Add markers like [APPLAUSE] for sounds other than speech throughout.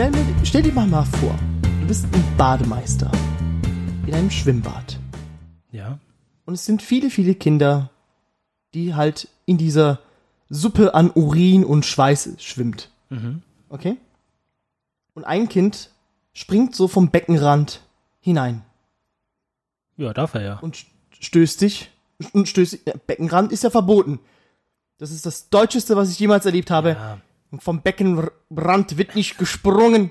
stell, mir, stell dir mal, mal vor, du bist ein Bademeister in einem Schwimmbad. Ja. Und es sind viele, viele Kinder, die halt in dieser Suppe an Urin und Schweiß schwimmt. Mhm. Okay? Und ein Kind springt so vom Beckenrand hinein Ja, darf er ja. und st- stößt dich. Und stößt dich. Ja, Beckenrand ist ja verboten. Das ist das Deutscheste, was ich jemals erlebt habe. Ja. Und vom Beckenrand wird nicht gesprungen.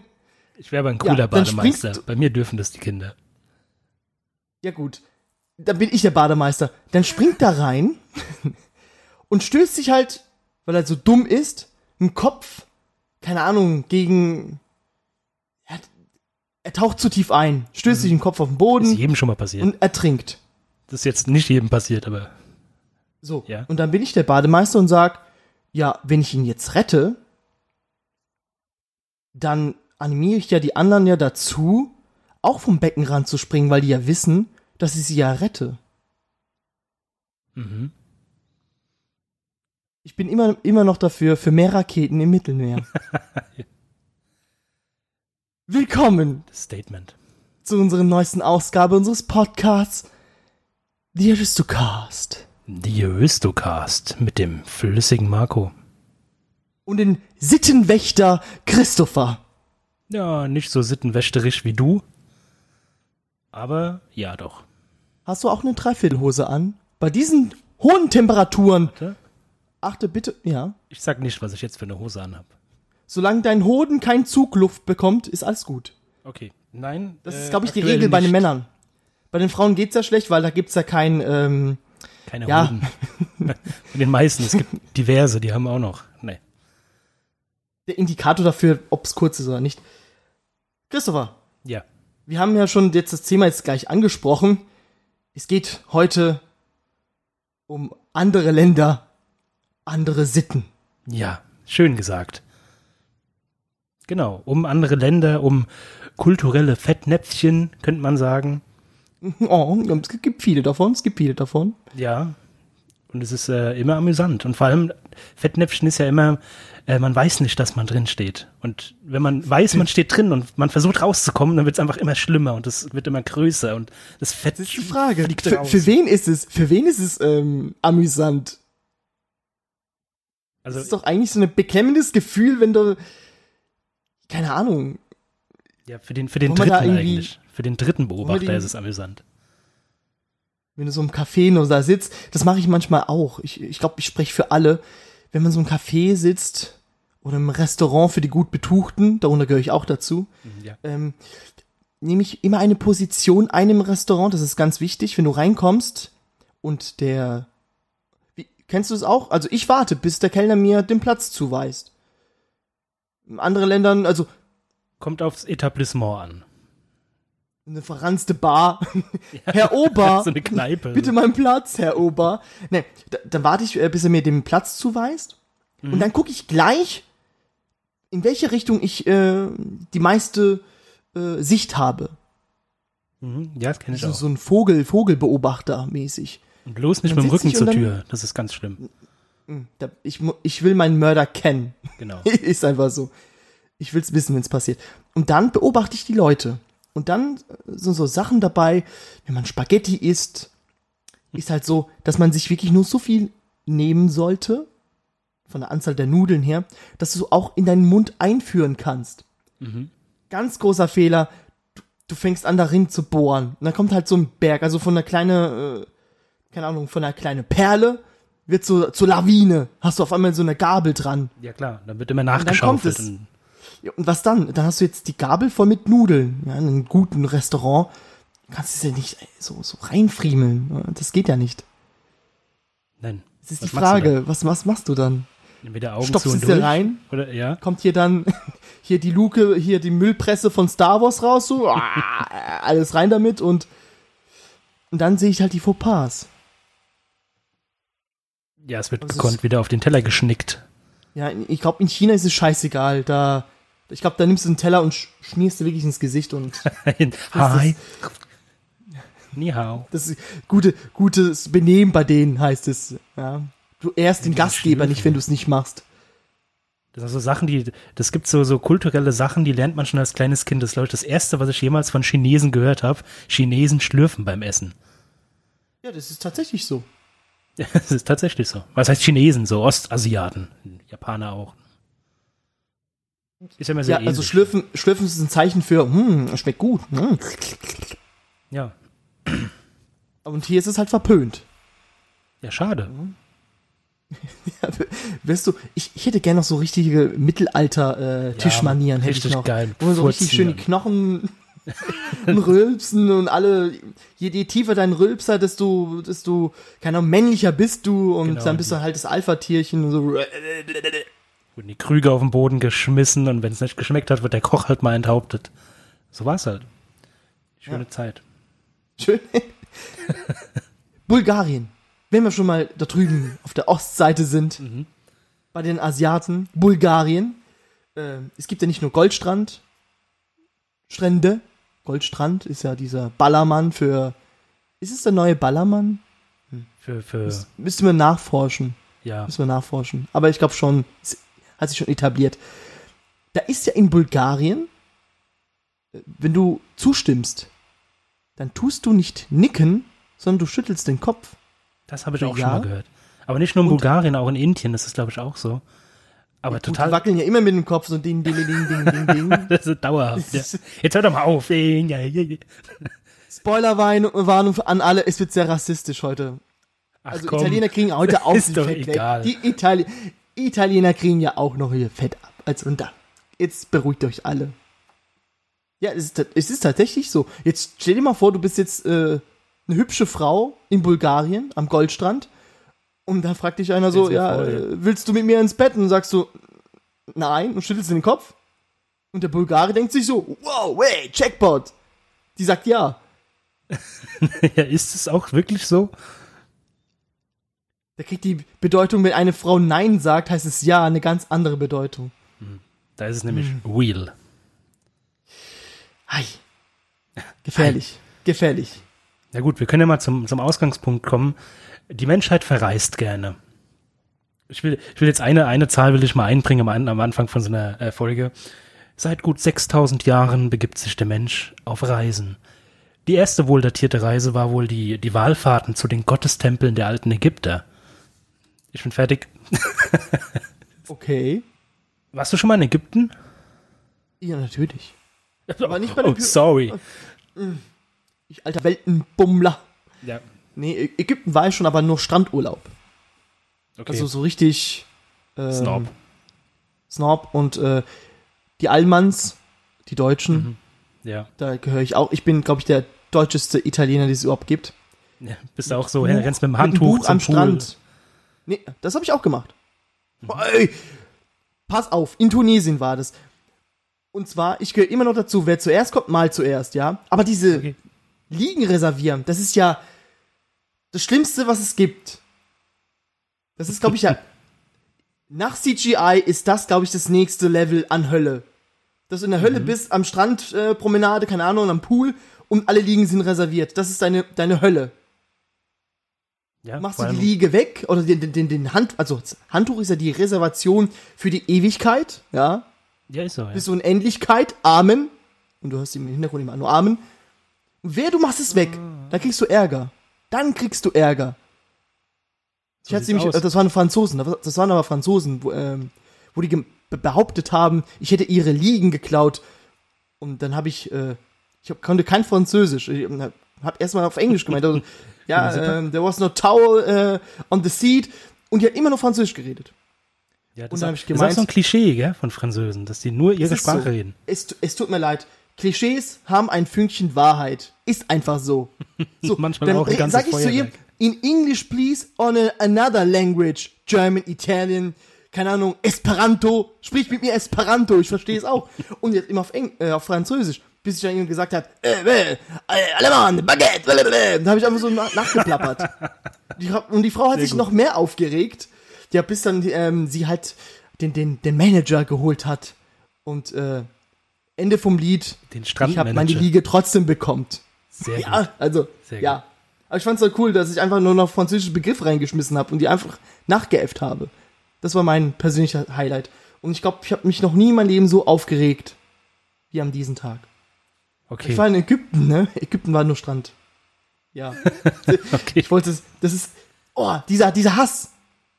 Ich wäre aber ein cooler Ja, Bademeister. Bei mir dürfen das die Kinder. Ja gut, dann bin ich der Bademeister. Dann springt er rein [LAUGHS] und stößt sich halt, weil er so dumm ist, im Kopf, keine Ahnung, gegen... Er, er taucht zu tief ein, stößt sich im Kopf auf den Ist Boden jedem schon mal passiert. und ertrinkt. das ist jetzt nicht jedem passiert, aber So, Ja. und dann bin ich der Bademeister und sag, ja, wenn ich ihn jetzt rette, dann animiere ich ja die anderen ja dazu, auch vom Beckenrand zu springen, weil die ja wissen, dass ich sie ja rette. mhm. Ich bin immer, immer noch dafür, für mehr Raketen im Mittelmeer. [LAUGHS] Willkommen das Statement. zu unserer neuesten Ausgabe unseres Podcasts, The Aristocast. Die Aristocast mit dem flüssigen Marco. Und den Sittenwächter Christopher. Ja, nicht so sittenwächterisch wie du. Aber ja doch. Hast du auch eine Dreiviertelhose an? Bei diesen hohen Temperaturen, Warte. achte bitte, ja, Ich sag nicht, was ich jetzt für eine Hose anhab. solange dein Hoden kein Zugluft bekommt, ist alles gut. Okay. Nein. Das äh, ist, glaube ich, die Regel bei den nicht. Männern. Bei den Frauen geht's ja schlecht, weil da gibt's ja kein, ähm, Keine Ja. Hoden. [LAUGHS] bei den meisten. Es gibt diverse, die haben auch noch. Der Indikator dafür, ob's kurz ist oder nicht. Christopher, Ja. wir haben ja schon jetzt das Thema jetzt gleich angesprochen. Es geht heute um andere Länder, andere Sitten. Ja. Schön gesagt. Genau. Um andere Länder, um kulturelle Fettnäpfchen, könnte man sagen. [LAUGHS] Oh, es gibt viele davon, es gibt viele davon. Ja. Und es ist äh, immer amüsant. Und vor allem, Fettnäpfchen ist ja immer, äh, man weiß nicht, dass man drin steht. Und wenn man weiß, man steht drin und man versucht rauszukommen, dann wird es einfach immer schlimmer und es wird immer größer und das Fett Das ist die Frage. fliegt Für, raus. für wen ist es, für wen ist es ähm, amüsant? also, Das ist doch eigentlich so ein beklemmendes Gefühl, wenn du, keine Ahnung, ja, für den, für den dritten eigentlich. Für den dritten Beobachter den- ist es amüsant. wenn du so im Café nur da sitzt, das mache ich manchmal auch. Ich, ich glaube, ich spreche für alle. Wenn man so im Café sitzt oder im Restaurant für die gut Betuchten, darunter gehöre ich auch dazu, Ja. ähm, nehme ich immer eine Position einem Restaurant. Das ist ganz wichtig, wenn du reinkommst und der, wie, kennst du es auch? Also ich warte, bis der Kellner mir den Platz zuweist. In anderen Ländern, also Kommt aufs Etablissement an. Eine verranzte Bar. [LAUGHS] Herr Ober, [LAUGHS] so eine Kneipe. bitte meinen Platz, Herr Ober. Ne, da, dann warte ich, äh, bis er mir den Platz zuweist. Mhm. Und dann gucke ich gleich, in welche Richtung ich äh, die meiste äh, Sicht habe. Mhm. Ja, das kenne ich So, auch. so ein Vogel, Vogelbeobachter mäßig. Und bloß nicht mit dem Rücken zur dann- Tür. Das ist ganz schlimm. Da, ich, ich will meinen Mörder kennen. Genau. [LAUGHS] ist einfach so. Ich will's wissen, wenn's passiert. Und dann beobachte ich die Leute. Und dann äh, sind so Sachen dabei, wenn man Spaghetti isst, ist halt so, dass man sich wirklich nur so viel nehmen sollte, von der Anzahl der Nudeln her, dass du auch in deinen Mund einführen kannst. Mhm. Ganz großer Fehler. Du, du fängst an, darin zu bohren. Und dann kommt halt so ein Berg, also von einer kleinen, äh, keine Ahnung, von einer kleinen Perle wird so zur Lawine. Hast du auf einmal so eine Gabel dran. Ja klar, dann wird immer dann kommt nachgeschaufelt. es. Und Ja, und was dann? Dann hast du jetzt die Gabel voll mit Nudeln. Ja, in einem guten Restaurant. Du kannst es ja nicht so, so reinfriemeln. Ja, Das geht ja nicht. Nein. Das ist Was die du Frage. Was, was machst du dann? Entweder Augen Stopfst du dir rein? Oder, ja. Kommt hier dann [LAUGHS] hier die Luke, hier die Müllpresse von Star Wars raus, so ah, alles rein damit und und dann sehe ich halt die Fauxpas. Ja, es wird es gekonnt wieder auf den Teller geschnickt. Ja, ich glaube, in China ist es scheißegal. Da, ich glaube, da nimmst du einen Teller und sch- schmierst du wirklich ins Gesicht und [LAUGHS] Hi. [LAUGHS] Ni hao. Das ist gute, gutes Benehmen bei denen heißt es. Ja. Du ehrst den Gastgeber nicht, wenn du es nicht machst. Das sind so Sachen, die, das gibt so, so kulturelle Sachen, die lernt man schon als kleines Kind. Das ist, glaube ich, das erste, was ich jemals von Chinesen gehört habe. Chinesen schlürfen beim Essen. Ja, das ist tatsächlich so. [LAUGHS] Das ist tatsächlich so. Was heißt Chinesen? So Ostasiaten. Japaner auch. Ist ja immer sehr Ja, ähnlich. also schlürfen, schlürfen ist ein Zeichen für, hm, schmeckt gut. Hm. ja. Und hier ist es halt verpönt. Ja, schade. [LAUGHS] Ja, weißt du, ich, ich hätte gerne noch so richtige Mittelalter-Tischmanieren, hätte ich richtig noch. geil. Wo man so richtig schön die. Knochen [LAUGHS] und rülpsen und alle, je, je tiefer dein Rülpser, desto, desto, keine Ahnung, männlicher bist du und Genau, dann bist du halt das Alpha-Tierchen und so. Wurden die Krüge auf den Boden geschmissen und wenn es nicht geschmeckt hat, wird der Koch halt mal enthauptet. So war's halt. Schöne Zeit. Schön. [LAUGHS] Bulgarien. Wenn wir schon mal da drüben auf der Ostseite sind, bei den Asiaten, Bulgarien. Äh, es gibt ja nicht nur Goldstrand, Strände. Goldstrand ist ja dieser Ballermann für. Ist es der neue Ballermann? Für, für, Müssten wir nachforschen. ja. Müssen wir nachforschen. Aber ich glaube schon, es hat sich schon etabliert. Da ist ja in Bulgarien, äh, wenn du zustimmst, dann tust du nicht nicken, sondern du schüttelst den Kopf. Das habe ich auch ja. schon mal gehört. Aber nicht nur in Und- Bulgarien, auch in Indien ist es, glaube ich, auch so. Aber Die total. wackeln ja immer mit dem Kopf, so ding, ding, ding, ding, ding, ding. [LAUGHS] Das ist dauerhaft. Ja. Jetzt hör doch mal auf. Ja, ja, ja. Spoilerwarnung an alle, es wird sehr rassistisch heute. Ach, Also komm. Italiener kriegen heute auch ist die doch egal. Die Itali Italiener kriegen ja auch noch ihr Fett ab. Also und da. Jetzt beruhigt euch alle. Ja, es ist, es ist tatsächlich so. Jetzt stell dir mal vor, du bist jetzt äh, eine hübsche Frau in Bulgarien am Goldstrand und da fragt dich einer so, ja, vor, äh, willst du mit mir ins Bett? Und sagst du, nein, und schüttelst den Kopf. Und der Bulgare denkt sich so, wow, hey, Jackpot. Die sagt ja. [LAUGHS] ja, ist es auch wirklich so? Da kriegt die Bedeutung, wenn eine Frau Nein sagt, heißt es ja eine ganz andere Bedeutung. Da ist es nämlich Hm. real. Ei. Gefährlich. Gefährlich. Na gut, wir können ja mal zum, zum Ausgangspunkt kommen. Die Menschheit verreist gerne. Ich will, ich will jetzt eine, eine Zahl will ich mal einbringen am, am Anfang von so einer äh, Folge. Seit gut 6000 Jahren begibt sich der Mensch auf Reisen. Die erste wohl datierte Reise war wohl die, die Wallfahrten zu den Gottestempeln der alten Ägypter. Ich bin fertig. [LAUGHS] Okay. Warst du schon mal in Ägypten? Ja, natürlich. [LAUGHS] Aber nicht bei den Oh, Py- sorry. Ich alter Weltenbummler. Ja, Nee, Ägypten war ich schon, aber nur Strandurlaub. okay. Also so richtig ähm, Snob. Snob und äh, die Allmanns, die Deutschen, Mhm. Ja. da gehöre ich auch. Ich bin, glaube ich, der deutscheste Italiener, den es überhaupt gibt. ja. Bist du auch so, Buch- rennst mit dem mit Handtuch Buch zum am Pool. Strand. Nee, das habe ich auch gemacht. Mhm. Ey, pass auf, in Tunesien war das. Und zwar, ich gehöre immer noch dazu, wer zuerst kommt, mal zuerst, ja. Aber diese Okay. Liegen reservieren, das ist ja das Schlimmste, was es gibt. Das ist, glaube ich, ja. [LAUGHS] Nach CGI ist das, glaube ich, das nächste Level an Hölle. Dass du in der Mhm. Hölle bist, am Strandpromenade, äh, Promenade, keine Ahnung, am Pool und alle Liegen sind reserviert. Das ist deine, deine Hölle. Ja, Machst du die Liege weg oder den, den, den, Hand, also Handtuch ist ja die Reservation für die Ewigkeit, ja, Ja, ist so, ja. bis Unendlichkeit, Amen. Und du hörst im Hintergrund immer nur Amen. Wer du machst es weg, da kriegst du Ärger. Dann kriegst du Ärger. So ich hatte nämlich, aus. das waren Franzosen, das waren aber Franzosen, wo, ähm, wo die behauptet haben, ich hätte ihre Liegen geklaut. Und dann habe ich, äh, ich hab, konnte kein Französisch. Ich habe erstmal auf Englisch gemeint. Also, [LAUGHS] ja, super. ähm, there was no towel äh, on the seat. Und die hat immer nur Französisch geredet. Ja, das, Und ist da auch- hab ich das ist auch gemeint- so ein Klischee, gell, von Französen, dass die nur ihre ist Sprache so. reden. Es, es tut mir leid. Klischees haben ein Fünkchen Wahrheit. Ist einfach so. [LAUGHS] so Manchmal dann auch ein ganzes sag ich zu ihr, in English please, on a, another language. German, Italian, keine Ahnung, Esperanto. Sprich mit mir Esperanto, ich verstehe es auch. Und jetzt immer auf, Eng äh, auf Französisch. Bis ich dann irgendwann gesagt hat, äh, äh, äh, Allemand, Baguette, blablabla. Dann habe ich einfach so nach nachgeplappert. Die, und die Frau hat Sehr sich gut. noch mehr aufgeregt. Ja, bis dann ähm, sie halt den, den, den Manager geholt hat. Und äh, Ende vom Lied, Den ich habe meine. Liege trotzdem bekommt. Sehr gut. Ja, also, Sehr ja. Aber ich fand's so cool, dass ich einfach nur noch französische Begriffe reingeschmissen habe und die einfach nachgeäfft habe. Das war mein persönlicher Highlight. Und ich glaube, ich habe mich noch nie in meinem Leben so aufgeregt wie an diesem Tag. Okay. Ich war in Ägypten, ne? Ägypten war nur Strand. Ja. [LAUGHS] okay. Ich wollte es, das ist, oh, dieser, dieser Hass.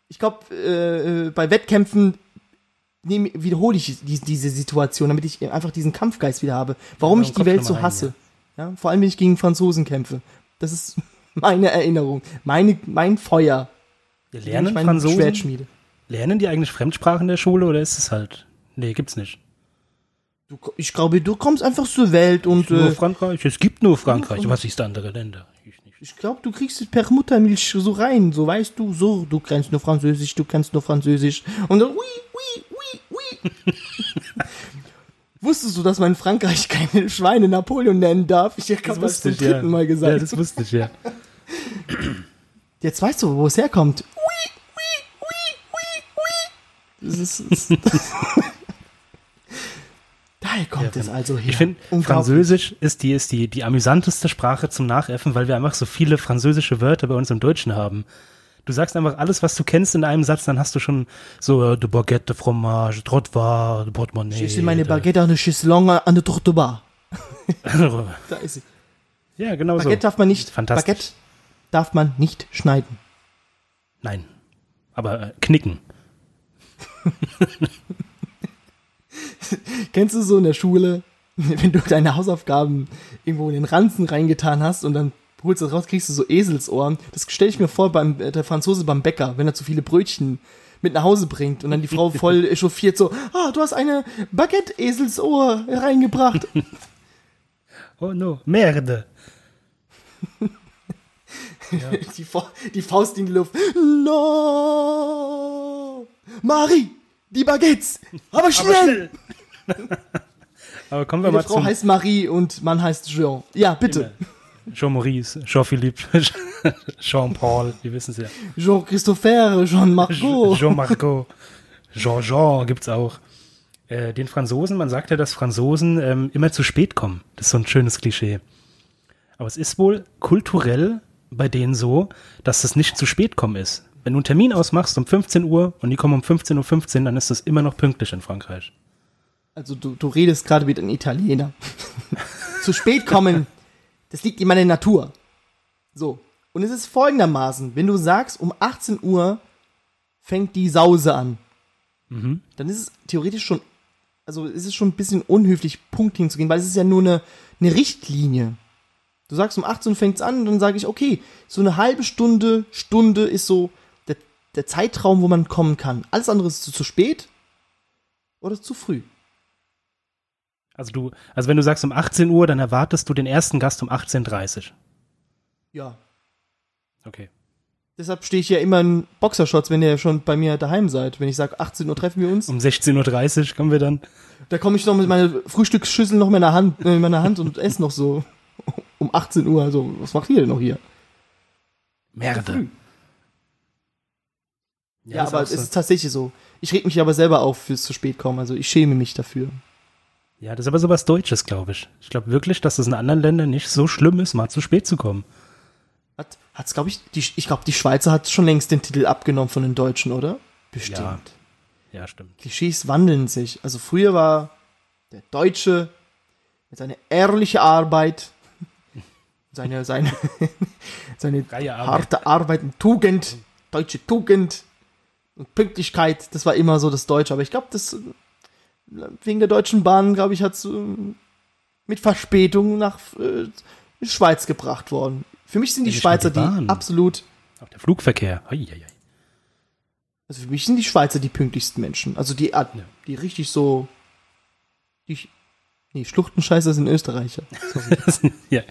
Ich glaube, äh, äh, bei Wettkämpfen nehm, wiederhole ich die, diese Situation, damit ich einfach diesen Kampfgeist wieder habe. Warum Ja, ich die Welt so hasse. Ja. Vor allem, wenn ich gegen Franzosen kämpfe. Das ist [LAUGHS] meine Erinnerung. Meine, mein Feuer. Wir lernen ich mein Franzosen? Lernen die eigentlich Fremdsprachen in der Schule oder ist es halt. Nee, gibt's nicht. Du, ich glaube, du kommst einfach zur Welt und Nur äh, Frankreich? Es gibt nur Frankreich. Was ist andere Länder? Ich nicht. ich glaube, du kriegst es per Muttermilch so rein. So weißt du, so, du kannst nur Französisch, du kannst nur Französisch. Und dann, ui, ui, ui, ui. [LAUGHS] Wusstest du, dass man in Frankreich keine Schweine Napoleon nennen darf? Ich habe das zum dritten Mal gesagt. Ja, das wusste ich, ja. [CLEARS THROAT] Jetzt weißt du, wo es herkommt. Ui, ui, ui, ui, ui. Das ist. Das [LAUGHS] Daher kommt es also her. Ich finde. Französisch ist die, ist die, die amüsanteste Sprache zum Nachäffen, weil wir einfach so viele französische Wörter bei uns im Deutschen haben. Du sagst einfach alles, was du kennst in einem Satz, dann hast du schon so äh, de Baguette, de Fromage, Trottoir, de Portemonnaie. Ich meine Baguette an der Chislonge an der Tourtebar. Da ist sie. ja, genau so. Baguette darf man nicht. Fantastisch. Baguette darf man nicht schneiden. Nein. Aber äh, knicken. [LAUGHS] [LAUGHS] Kennst du so in der Schule, [LAUGHS] wenn du deine Hausaufgaben irgendwo in den Ranzen reingetan hast und dann holst du das raus, kriegst du so Eselsohren. Das stelle ich mir vor beim äh, der Franzose beim Bäcker, wenn er zu viele Brötchen mit nach Hause bringt und dann die Frau [LAUGHS] voll echauffiert so, ah, du hast eine Baguette-Eselsohr reingebracht. Oh no, Merde. die, Fa die Faust in die Luft. No! Marie, die Baguettes! Aber schnell! Aber [LAUGHS] kommen wir Meine mal Frau zum heißt Marie und Mann heißt Jean. Ja, bitte. Jean-Maurice, Jean-Philippe, [LAUGHS] Jean-Paul, wir wissen es ja. Jean-Christopher, Jean-Margot. Jean-Margot, Jean-Jean gibt's auch. Äh, den Franzosen, man sagt ja, dass Franzosen ähm, immer zu spät kommen. Das ist so ein schönes Klischee. Aber es ist wohl kulturell bei denen so, dass das nicht zu spät kommen ist. Wenn du einen Termin ausmachst um 15 Uhr und die kommen um 15.15 Uhr, 15, dann ist das immer noch pünktlich in Frankreich. Also du, du redest gerade wie ein Italiener. [LAUGHS] Zu spät kommen, das liegt in meiner Natur. So. Und es ist folgendermaßen, wenn du sagst, um 18 Uhr fängt die Sause an, dann ist es theoretisch schon, also ist es schon ein bisschen unhöflich, Punkt hinzugehen, weil es ist ja nur eine, eine Richtlinie. Du sagst, um 18 Uhr fängt's an und dann sage ich, okay, so eine halbe Stunde, Stunde ist so der, der Zeitraum, wo man kommen kann. Alles andere ist zu, zu spät oder zu früh. Also du, also wenn du sagst um 18 Uhr, dann erwartest du den ersten Gast um 18.30 Uhr. Ja. Okay. Deshalb stehe ich ja immer in Boxershorts, wenn ihr schon bei mir daheim seid. Wenn ich sage, 18 Uhr treffen wir uns, Um 16.30 Uhr kommen wir dann. da komme ich noch mit meiner Frühstücksschüssel noch in meiner Hand, äh, in meiner Hand und esse noch so um 18 Uhr. Also, was macht ihr denn noch hier? Merde. Ja, ist aber es so. ist tatsächlich so. Ich reg mich aber selber auf fürs zu spät kommen. Also, ich schäme mich dafür. Ja, das ist aber sowas Deutsches, glaube ich. Ich glaube wirklich, dass es in anderen Ländern nicht so schlimm ist, mal zu spät zu kommen. Hat, hat's, glaube ich, die, ich glaube, die Schweizer hat schon längst den Titel abgenommen von den Deutschen, oder? Bestimmt. Ja. Ja, stimmt. Klischees wandeln sich. Also früher war der Deutsche mit seiner ehrlichen Arbeit, [LAUGHS] seine, seine, [LAUGHS] seine Arbeit. harte Arbeit und Tugend, deutsche Tugend und Pünktlichkeit, das war immer so das Deutsche. Aber ich glaube, das wegen der Deutschen Bahn, glaube ich, hat es mit Verspätung nach äh, Schweiz gebracht worden. Für mich sind die die Schweizer die, Bahn. absolut, Auch der Flugverkehr. Hei, hei, also für mich sind die Schweizer die pünktlichsten Menschen. Also die, die richtig so, die, nee, Schluchtenscheißer sind Österreicher. [LAUGHS] Ja.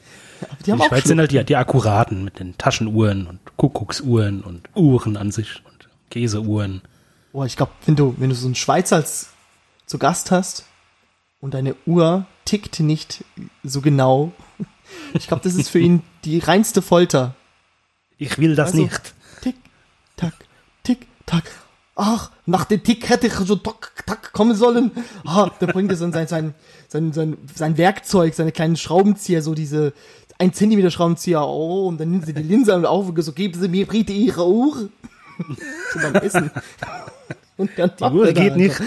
Aber die Die, haben auch Schweiz sind halt die, die Akkuraten mit den Taschenuhren und Kuckucksuhren und Uhren an sich und Käseuhren. Boah, ich glaube, wenn du, wenn du so einen Schweizer als, zu Gast hast und deine Uhr tickt nicht so genau, ich glaube, das ist für ihn [LAUGHS] die reinste Folter. Ich will das Also- nicht. Tick, tack, tick, tack. Ach, nach dem Tick hätte ich so tack, tack kommen sollen. Ah, da bringt er dann sein, sein, sein, sein, sein Werkzeug, seine kleinen Schraubenzieher, so diese ein Zentimeter Schraubenzieher, oh, und dann nimmt sie die Linse auf und so, geben Sie mir bitte Ihre Uhr. [LAUGHS] so beim Essen. [LAUGHS] Und dann Die Uhr geht nicht.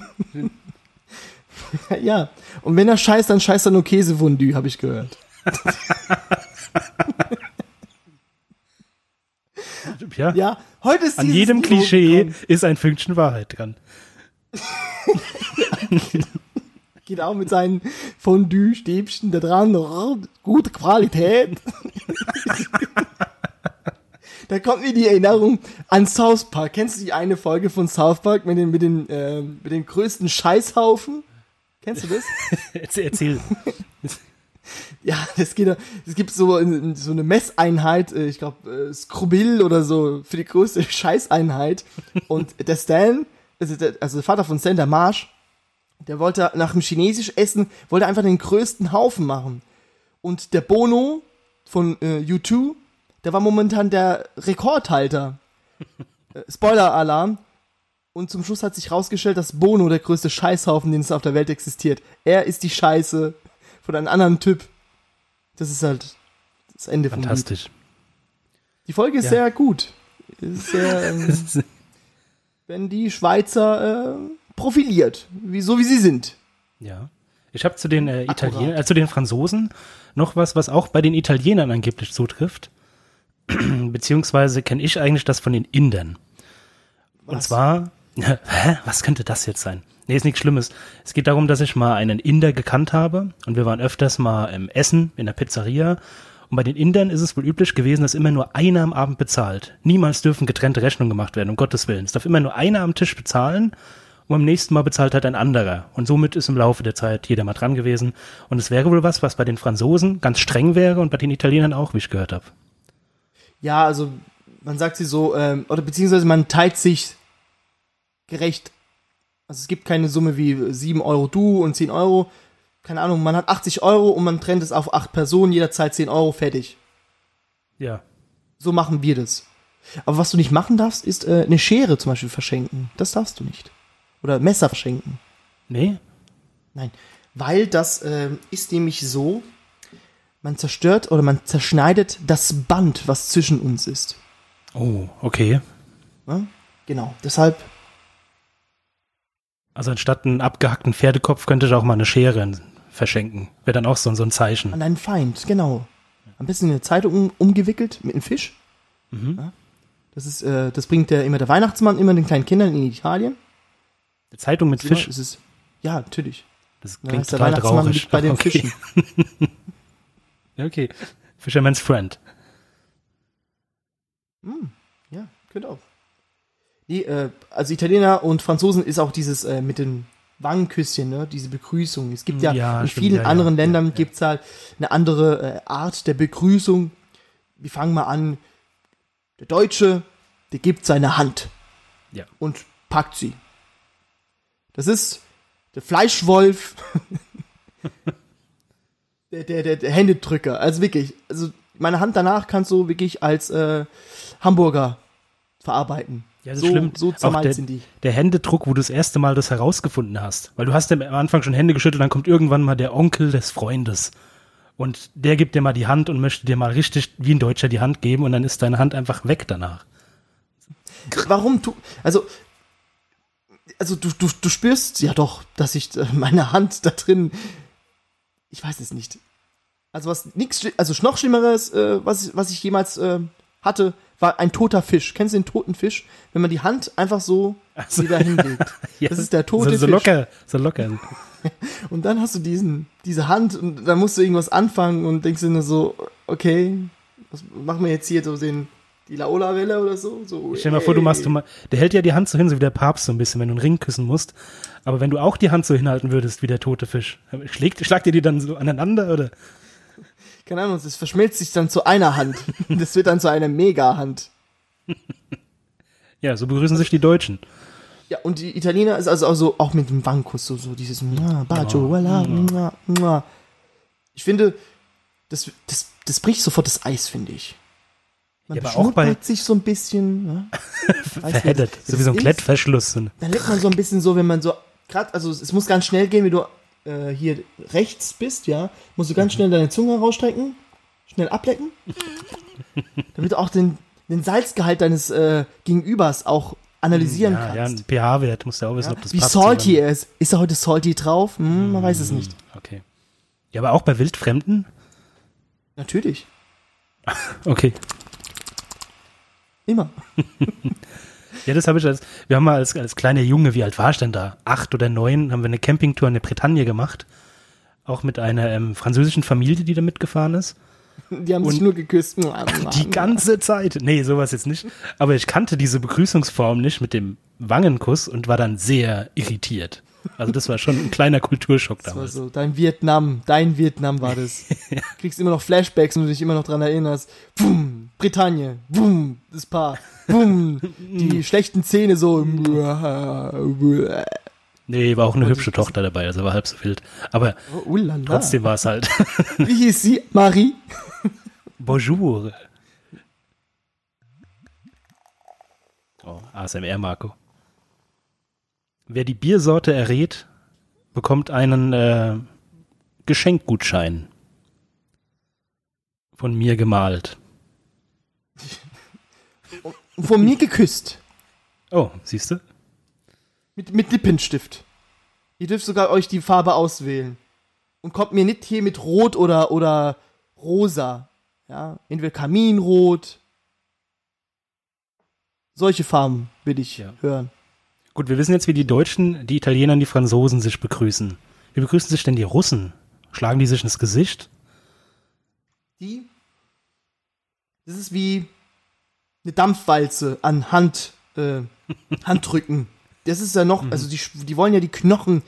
[LAUGHS] ja. Und wenn er scheißt, dann scheißt er nur Käsefondue, habe ich gehört. [LAUGHS] Ja, Ja, heute ist an jedem Klischee gekommen. ist ein Fünkchen Wahrheit dran. [LAUGHS] Geht auch mit seinen Fondue-Stäbchen da dran. Gute Qualität. Da kommt mir die Erinnerung an South Park. Kennst du die eine Folge von South Park mit den, mit den, äh, mit den größten Scheißhaufen? Kennst du das? [LAUGHS] Erzähl. [LAUGHS] Ja, es geht, es gibt so, so eine Messeinheit, äh, ich glaube, äh, Skrubil oder so, für die größte [LAUGHS] Scheißeinheit. Und der Stan, also der, also der Vater von Stan, der Marsch, der wollte nach dem Chinesisch essen, wollte einfach den größten Haufen machen. Und der Bono von äh, U2, der war momentan der Rekordhalter. Äh, Spoiler-Alarm. Und zum Schluss hat sich rausgestellt, dass Bono der größte Scheißhaufen, den es auf der Welt existiert. Er ist die Scheiße von einem anderen Typ. Das ist halt das Ende Lied. Fantastisch. Die Folge ist Ja. sehr gut. Ist sehr, [LAUGHS] ähm, wenn die Schweizer äh, profiliert, wie, so wie sie sind. Ja. Ich habe zu den äh. Italienern, äh, zu den Franzosen noch was, was auch bei den Italienern angeblich zutrifft. [CLEARS THROAT] Beziehungsweise kenne ich eigentlich das von den Indern. Und Was? zwar, [LAUGHS] hä, was könnte das jetzt sein? Nee, ist nichts Schlimmes. Es geht darum, dass ich mal einen Inder gekannt habe und wir waren öfters mal im Essen in der Pizzeria. Und bei den Indern ist es wohl üblich gewesen, dass immer nur einer am Abend bezahlt. Niemals dürfen getrennte Rechnungen gemacht werden, um Gottes Willen. Es darf immer nur einer am Tisch bezahlen und beim nächsten Mal bezahlt halt ein anderer. Und somit ist im Laufe der Zeit jeder mal dran gewesen. Und es wäre wohl was, was bei den Franzosen ganz streng wäre und bei den Italienern auch, wie ich gehört habe. Ja, also man sagt sie so, ähm, oder beziehungsweise man teilt sich gerecht. Also es gibt keine Summe wie 7 Euro du und 10 Euro. Keine Ahnung, man hat 80 Euro und man trennt es auf 8 Personen, jeder zahlt 10 Euro, fertig. Ja. So machen wir das. Aber was du nicht machen darfst, ist äh, eine Schere zum Beispiel verschenken. Das darfst du nicht. Oder Messer verschenken. Nee? Nein, weil das ähm, ist nämlich so, man zerstört oder man zerschneidet das Band, was zwischen uns ist. Oh, okay. Ne? Genau, deshalb, Also anstatt einen abgehackten Pferdekopf könnte ich auch mal eine Schere verschenken. Wäre dann auch so, so ein Zeichen. an einen Feind, genau. Am besten in eine Zeitung um, umgewickelt mit einem Fisch. Mhm. Ja? Das ist, äh, das bringt der immer der Weihnachtsmann immer den kleinen Kindern in Italien. Eine Zeitung mit Fisch. Es ist, ja, natürlich. Das klingt heißt der total Weihnachtsmann traurig. bei den okay. Fischen. [LAUGHS] Ja, okay. Fisherman's Friend. Ja, könnte auch. Die, äh, also Italiener und Franzosen ist auch dieses äh, mit den Wangenküsschen, ne? diese Begrüßung. Es gibt ja, Ja, in stimmt, vielen ja, anderen ja, Ländern gibt's halt eine andere äh, Art der Begrüßung. Wir fangen mal an. Der Deutsche, der gibt seine Hand Ja. und packt sie. Das ist der Fleischwolf, [LAUGHS] der, der, der, der Händedrücker. Also wirklich, also meine Hand danach kannst du wirklich als äh, Hamburger verarbeiten. Ja, das so, schlimm. so der, sind die. der Händedruck, wo du das erste Mal das herausgefunden hast. Weil du hast ja am Anfang schon Hände geschüttelt, dann kommt irgendwann mal der Onkel des Freundes. Und der gibt dir mal die Hand und möchte dir mal richtig wie ein Deutscher die Hand geben und dann ist deine Hand einfach weg danach. Warum tu, also, also du, du, du spürst ja doch, dass ich äh, meine Hand da drin, ich weiß es nicht. Also was nichts, also noch schlimmeres, äh, was, was ich jemals äh, hatte, war ein toter Fisch. Kennst du den toten Fisch? Wenn man die Hand einfach so Also- wieder hinlegt. [LAUGHS] Ja, Das ist der tote so, so Fisch. locker, so locker. [LAUGHS] Und dann hast du diesen, diese Hand und dann musst du irgendwas anfangen und denkst dir nur so, okay, was machen wir jetzt hier so den, die Laola-Welle oder so? so Stell dir mal vor, du machst du mal, der hält ja die Hand so hin, so wie der Papst so ein bisschen, wenn du einen Ring küssen musst. Aber wenn du auch die Hand so hinhalten würdest wie der tote Fisch, schlägt, schlagt ihr die dann so aneinander oder? Keine Ahnung, das verschmilzt sich dann zu einer Hand. [LAUGHS] Das wird dann zu einer Mega-Hand. Ja, so begrüßen sich die Deutschen. Ja, und die Italiener ist also auch, so, auch mit dem Wankuss, so, so dieses mua, mua. Ich finde, das, das, das bricht sofort das Eis, finde ich. Man Ja, auch bei- sich so ein bisschen. Ne? [LAUGHS] Verheddert. So wie so ein? Klettverschluss. Ein- Dann leckt man so ein bisschen so, wenn man so, gerade, also es muss ganz schnell gehen, wie du äh, hier rechts bist, ja, musst du ganz schnell deine Zunge rausstrecken, schnell ablecken, [LAUGHS] damit du auch den, den Salzgehalt deines äh, Gegenübers auch analysieren ja, ja, kannst. ein pH-Wert musst du auch wissen, ob das Wie passt. salty er ist. Ist er heute salty drauf? Hm, man weiß es nicht. Okay. Ja, aber auch bei Wildfremden? Natürlich. [LAUGHS] Okay. Immer. [LAUGHS] Ja, das habe ich als, wir haben mal als, als kleiner Junge, wie alt war ich denn da? Acht oder neun, haben wir eine Campingtour in der Bretagne gemacht. Auch mit einer ähm, französischen Familie, die da mitgefahren ist. Die haben sich Und nur geküsst. Die ganze Zeit. Nee, sowas jetzt nicht. Aber ich kannte diese Begrüßungsform nicht mit dem Wangenkuss und war dann sehr irritiert. Also das war schon ein kleiner Kulturschock Das war damals. so, dein Vietnam, dein Vietnam war das. [LAUGHS] Kriegst immer noch Flashbacks, wenn du dich immer noch dran erinnerst. Boom, Bretagne, boom, das Paar, boom, [LAUGHS] die schlechten Zähne so. Nee, war auch eine hübsche Tochter dabei, also war halb so wild. Aber Oh, ulala. trotzdem war es halt [LAUGHS] Wie hieß sie? Marie? [LAUGHS] Bonjour. Oh, ASMR Marco. Wer die Biersorte errät, bekommt einen äh, Geschenkgutschein von mir gemalt. Von mir geküsst. Oh, siehst du? Mit, mit Lippenstift. Ihr dürft sogar euch die Farbe auswählen. Und kommt mir nicht hier mit Rot oder, oder Rosa. Ja, entweder Kaminrot. Solche Farben will ich Ja. hören. Gut, wir wissen jetzt, wie die Deutschen, die Italiener und die Franzosen sich begrüßen. Wie begrüßen sich denn die Russen? Schlagen die sich ins Gesicht? Die. Das ist wie eine Dampfwalze an Hand, äh, [LAUGHS] Handrücken. Das ist ja noch, also die, die wollen ja die Knochen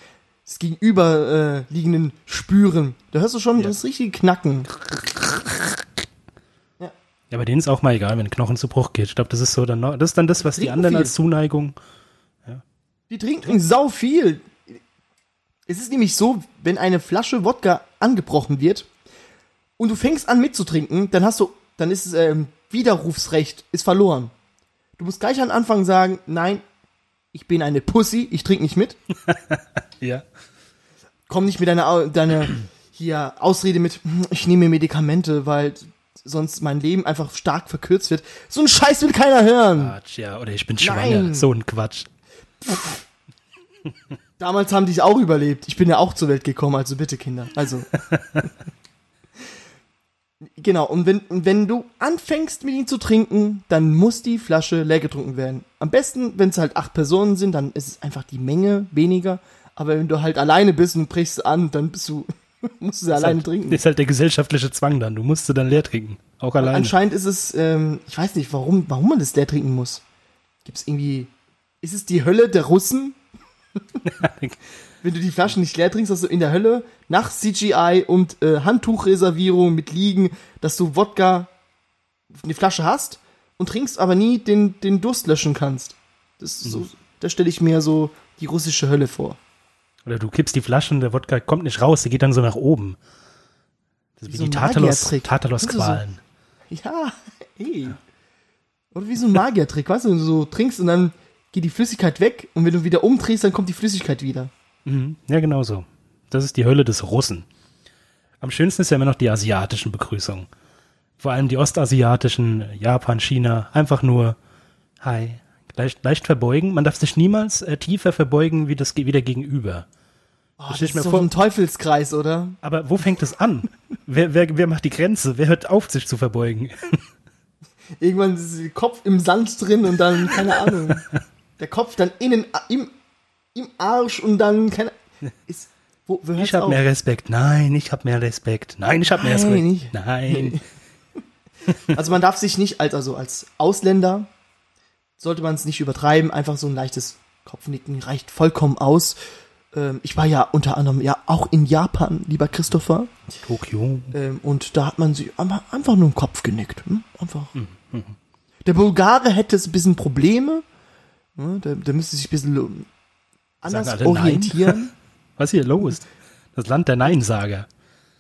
des gegenüber äh, liegenden spüren. Da hörst du schon Ja. das richtige Knacken. Ja, bei denen ist auch mal egal, wenn ein Knochen zu Bruch geht. Ich glaube, das ist so dann noch, das ist dann das, was die Trinken anderen viel. als Zuneigung. Die trinken sau viel. Es ist nämlich so, wenn eine Flasche Wodka angebrochen wird und du fängst an mitzutrinken, dann hast du, dann ist es ähm, Widerrufsrecht ist verloren. Du musst gleich am Anfang sagen, nein, ich bin eine Pussy, ich trinke nicht mit. [LAUGHS] Ja. Komm nicht mit deiner, deiner hier Ausrede mit, "Hm, ich nehme Medikamente, weil sonst mein Leben einfach stark verkürzt wird. So ein Scheiß will keiner hören. Quatsch, ja. Oder ich bin schwanger. Nein. So ein Quatsch. Damals haben die es auch überlebt. Ich bin ja auch zur Welt gekommen, also bitte Kinder. Also. [LAUGHS] genau, und wenn, und wenn du anfängst mit ihm zu trinken, dann muss die Flasche leer getrunken werden. Am besten, wenn es halt acht Personen sind, dann ist es einfach die Menge weniger. Aber wenn du halt alleine bist und brichst an, dann bist du, [LAUGHS] musst du sie alleine halt, trinken. Das ist halt der gesellschaftliche Zwang dann. Du musst sie dann leer trinken. Auch alleine. Anscheinend ist es, ähm, ich weiß nicht, warum, warum man das leer trinken muss. Gibt es irgendwie, ist es die Hölle der Russen? [LAUGHS] [LAUGHS] Wenn du die Flaschen nicht leer trinkst, dass du in der Hölle nach CGI und äh, Handtuchreservierung mit Liegen, dass du Wodka eine Flasche hast und trinkst, aber nie den, den Durst löschen kannst. Das ist so, da stelle ich mir so die russische Hölle vor. Oder du kippst die Flasche und der Wodka kommt nicht raus, der geht dann so nach oben. Das ist wie Wie so die ein Tartalos. Tartalos-Qualen. Ja, ey. Oder wie so ein Magiertrick, weißt du, wenn du so trinkst und dann geht die Flüssigkeit weg und wenn du wieder umdrehst, dann kommt die Flüssigkeit wieder. Mhm. Ja, genau so. Das ist die Hölle des Russen. Am schönsten ist ja immer noch die asiatischen Begrüßungen. Vor allem die ostasiatischen, Japan, China, einfach nur Hi. Leicht, leicht verbeugen. Man darf sich niemals äh, tiefer verbeugen wie, das, wie der Gegenüber. Oh, Das das ist so vor- ein Teufelskreis, oder? Aber wo fängt es an? [LAUGHS] wer, wer, wer macht die Grenze? Wer hört auf, sich zu verbeugen? Irgendwann ist der Kopf im Sand drin und dann, keine Ahnung, [LAUGHS] der Kopf dann innen, im, im Arsch und dann, keine [LAUGHS] ist, wo, wo Ich habe mehr Respekt. Nein, ich habe mehr Respekt. Nein, ich habe mehr Nein, Respekt. nicht. Nein. [LAUGHS] Also man darf sich nicht als, also als Ausländer, sollte man es nicht übertreiben, einfach so ein leichtes Kopfnicken reicht vollkommen aus. Ähm, ich war ja unter anderem ja auch in Japan, lieber Christopher, Tokio. ähm, und da hat man sich einfach, nur im Kopf genickt. Hm? Einfach. Der Bulgare hätte es ein bisschen Probleme, ne? der, der müsste sich ein bisschen anders orientieren. [LAUGHS] Was ist hier los? Das Land der Neinsager.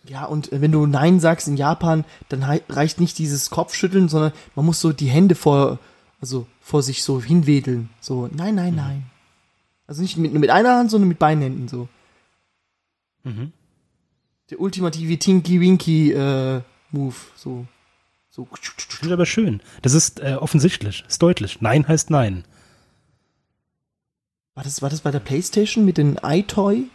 Ja, und äh, wenn du Nein sagst in Japan, dann reicht nicht dieses Kopfschütteln, sondern man muss so die Hände vor, also vor sich so hinwedeln. So, nein, nein, Mhm. nein. Also nicht mit, mit einer Hand, sondern mit beiden Händen so. Mhm. Der ultimative Tinky Winky äh, Move. So. So. Das ist aber schön. Das ist äh, offensichtlich, ist deutlich. Nein heißt Nein. War das, war das bei der Playstation mit den iToy?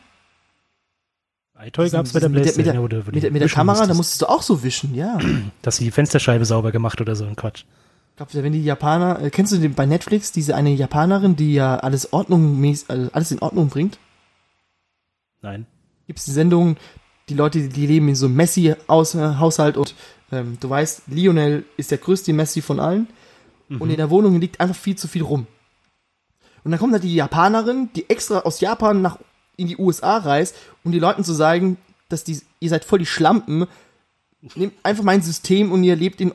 iToy gab es bei der mit der, mit Playstation. der, ja, mit der, mit der Kamera, da musstest. musstest du auch so wischen, ja. [CLEARS THROAT] Dass sie die Fensterscheibe sauber gemacht oder so ein Quatsch. Ich glaube, wenn die Japaner, äh, kennst du den bei Netflix, diese eine Japanerin, die ja alles Ordnung, also alles in Ordnung bringt? Nein. Gibt es die Sendung, die Leute, die leben in so einem Messi-Haushalt und ähm, du weißt, Lionel ist der größte Messi von allen und in der Wohnung liegt einfach viel zu viel rum. Und dann kommt da die Japanerin, die extra aus Japan nach in die USA reist, um die Leuten zu sagen, dass die, ihr seid voll die Schlampen. Nehmt einfach mein System und ihr lebt in,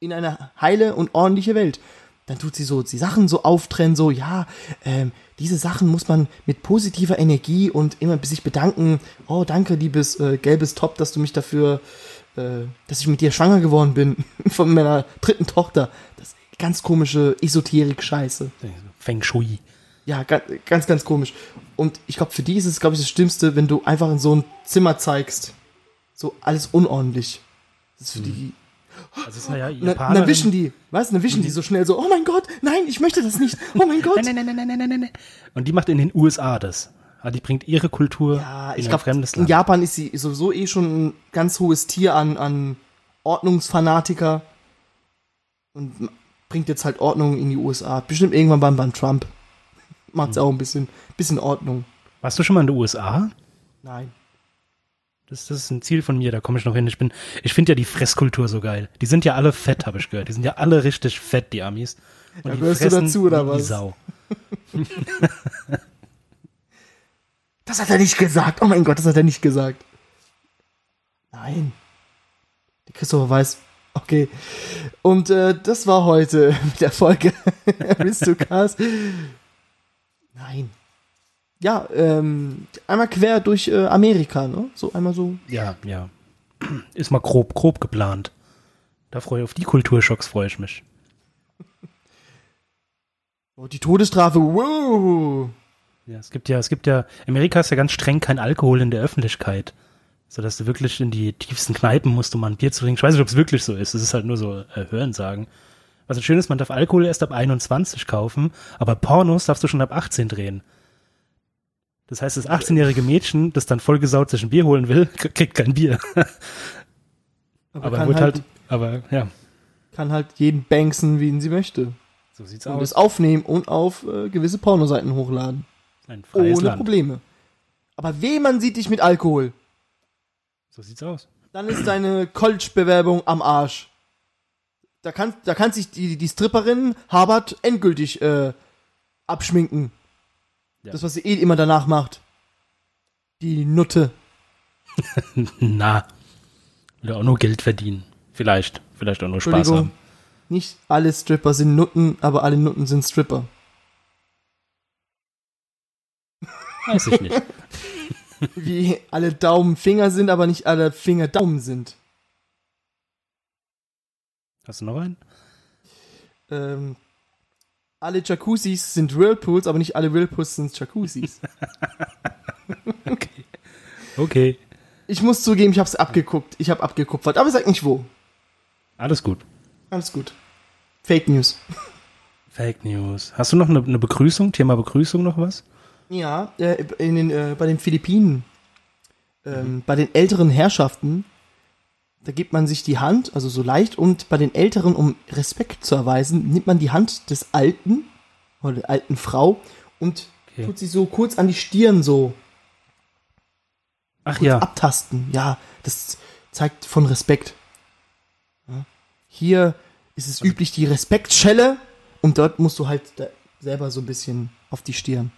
in einer heile und ordentliche Welt. Dann tut sie so die Sachen so auftrennen, so, ja, ähm, diese Sachen muss man mit positiver Energie und immer sich bedanken. Oh, danke, liebes äh, gelbes Top, dass du mich dafür, äh, dass ich mit dir schwanger geworden bin [LAUGHS] von meiner dritten Tochter. Das ganz komische Esoterik-Scheiße. Feng Shui. Ja, ganz, ganz, komisch. Und ich glaube, für die ist es, glaube ich, das Schlimmste, wenn du einfach in so ein Zimmer zeigst. So alles unordentlich. Das ist für die. Also es ist ja Und dann, und dann wischen die, weißt du, dann wischen die so schnell so, oh mein Gott, nein, ich möchte das nicht. Oh mein [LAUGHS] Gott. Nein, nein, nein, nein, nein, nein, nein. Und die macht in den USA das. Ah, die bringt ihre Kultur Ja, in ich ein glaube, fremdes in Land. Japan ist sie sowieso eh schon ein ganz hohes Tier an, an Ordnungsfanatiker. Und bringt jetzt halt Ordnung in die USA. Bestimmt irgendwann beim, beim Trump. Macht's Hm. auch ein bisschen, bisschen Ordnung. Warst du schon mal in den USA? Nein. Das, das ist ein Ziel von mir, da komme ich noch hin. Ich bin, ich finde ja die Fresskultur so geil. Die sind ja alle fett, habe ich gehört. Die sind ja alle richtig fett, die Amis. Und Da gehörst du dazu, oder wie die was? Sau. [LAUGHS] Das hat er nicht gesagt. Oh mein Gott, das hat er nicht gesagt. Nein. Der Christopher weiß. Okay. Und äh, das war heute mit der Folge [LAUGHS] Aristocast. Nein. Ja, ähm, einmal quer durch äh, Amerika, ne? So einmal so. Ja, ja. Ist mal grob, grob geplant. Da freue ich auf die Kulturschocks freue ich mich. Oh, die Todesstrafe. Wow. Ja, es gibt ja, es gibt ja, Amerika ist ja ganz streng kein Alkohol in der Öffentlichkeit. So dass du wirklich in die tiefsten Kneipen musst, um mal ein Bier zu trinken. Ich weiß nicht, ob es wirklich so ist. Es ist halt nur so äh, Hörensagen. Was schön ist, man darf Alkohol erst ab 21 kaufen, aber Pornos darfst du schon ab 18 drehen. Das heißt, das 18-jährige Mädchen, das dann vollgesaut sich ein Bier holen will, [LAUGHS] kriegt kein Bier. Aber, kann, wird halt, halt, aber ja, kann halt jeden banksen, wie ihn sie möchte. so sieht's Und aus. es aufnehmen und auf äh, gewisse Pornoseiten hochladen. Ein freies Ohne Land. Probleme. Aber weh, man sieht dich mit Alkohol. So sieht's aus. Dann ist deine College-Bewerbung am Arsch. Da kann, da kann sich die, die Stripperin Harvard endgültig äh, abschminken. Ja. Das, was sie eh immer danach macht. Die Nutte. [LAUGHS] Na, will auch nur Geld verdienen. Vielleicht, vielleicht auch nur Spaß haben. Nicht alle Stripper sind Nutten, aber alle Nutten sind Stripper. Weiß ich nicht. [LAUGHS] [LAUGHS] Wie alle Daumen Finger sind, aber nicht alle Finger Daumen sind. Hast du noch einen? Ähm, alle Jacuzzis sind Whirlpools, aber nicht alle Whirlpools sind Jacuzzis. [LAUGHS] Okay. Okay. ich muss zugeben, ich hab's abgeguckt. Ich hab abgekupfert, aber sag nicht wo. Alles gut. Alles gut. Fake News. [LAUGHS] Fake News. Hast du noch eine, eine Begrüßung? Thema Begrüßung noch was? Ja, äh, in den, äh, bei den Philippinen, ähm, bei den älteren Herrschaften, da gibt man sich die Hand, also so leicht, und bei den Älteren, um Respekt zu erweisen, nimmt man die Hand des Alten oder der alten Frau und Okay. tut sie so kurz an die Stirn so Ach ja. abtasten. Ja, das zeigt von Respekt. Ja. Hier ist es üblich die Respektschelle und dort musst du halt selber so ein bisschen auf die Stirn.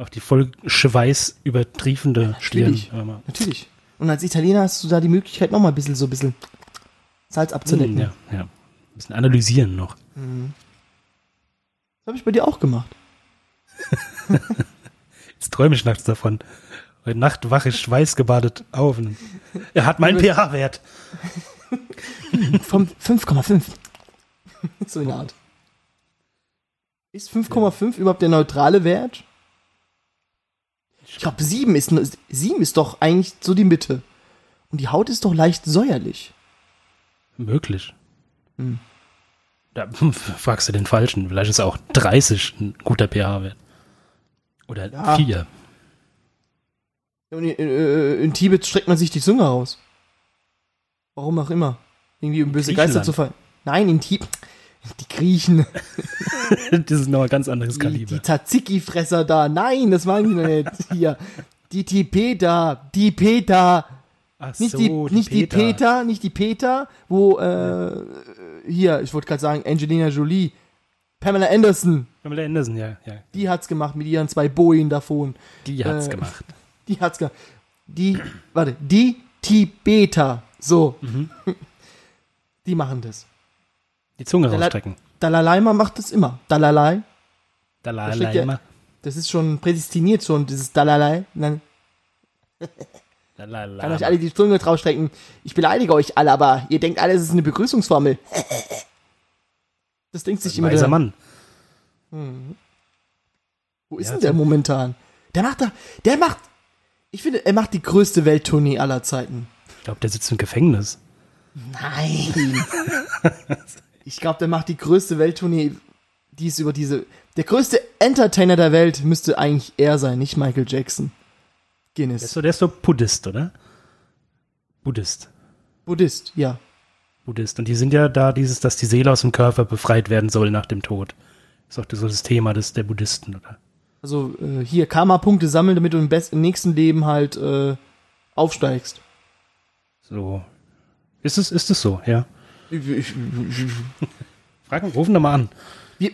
Auf die voll Schweiß übertriefende Stirn. natürlich. Mal. Natürlich. Und als Italiener hast du da die Möglichkeit, noch mal ein bisschen so ein bisschen Salz abzulecken. Ja, ja. Ein bisschen analysieren noch. Das habe ich bei dir auch gemacht. [LAUGHS] Jetzt träume ich nachts davon. Heute Nacht wache ich schweißgebadet auf. Er hat meinen [LAUGHS] pH-Wert. [LAUGHS] Vom 5,5. so in der Art. Ist 5,5 überhaupt der neutrale Wert? Ich glaube, 7 ist, 7 ist doch eigentlich so die Mitte. Und die Haut ist doch leicht säuerlich. Möglich. Hm. Da [LAUGHS] fragst du den Falschen. Vielleicht ist auch 30 ein guter pH-Wert. Oder Ja. vier. Und in, äh, in Tibet streckt man sich die Zunge aus. Warum auch immer. Irgendwie um böse Geister zu fallen. Nein, in Tibet. Die Griechen, [LAUGHS] das ist noch ein ganz anderes die, Kaliber. die Tzatziki-Fresser da. Nein, das waren die noch nicht. Hier. Die Tipeter, die Peter. Ach Nicht, die, nicht die Peter, nicht die Peter, wo, äh, hier, ich wollte gerade sagen, Angelina Jolie. Pamela Anderson, Pamela Anderson, ja, ja. die hat's gemacht mit ihren zwei Bojen davon. Die hat's Äh, gemacht. [LAUGHS] Die hat's gemacht. Die, warte, die Tibeter. So. Mhm. [LAUGHS] Die machen das. Die Zunge Der rausstrecken. Dalai Lama macht das immer. Dalai, Dalai ja- Lama. das ist schon prädestiniert schon, dieses Dalai. Dalai kann Lama. euch alle die Zunge draufstrecken. Ich beleidige euch alle, aber ihr denkt alle, es ist eine Begrüßungsformel. Das denkt sich immer der, Mann. Wo ist Ja, denn der so- momentan? Der macht da, der macht, ich finde, er macht die größte Welttournee aller Zeiten. Ich glaube, der sitzt im Gefängnis. Nein. [LAUGHS] ich glaube, der macht die größte Welttournee, die ist über diese. Der größte Entertainer der Welt müsste eigentlich er sein, nicht Michael Jackson. Der ist Guinness. so, der ist so Buddhist, oder? Buddhist. Buddhist, ja. Buddhist. Und die sind ja da, dieses, dass die Seele aus dem Körper befreit werden soll nach dem Tod. Ist auch so das Thema des, der Buddhisten, oder? Also äh, hier Karma-Punkte sammeln, damit du im, best im nächsten Leben halt äh, aufsteigst. So. Ist es, ist es so, ja? Fragen, rufen doch mal an. Wir,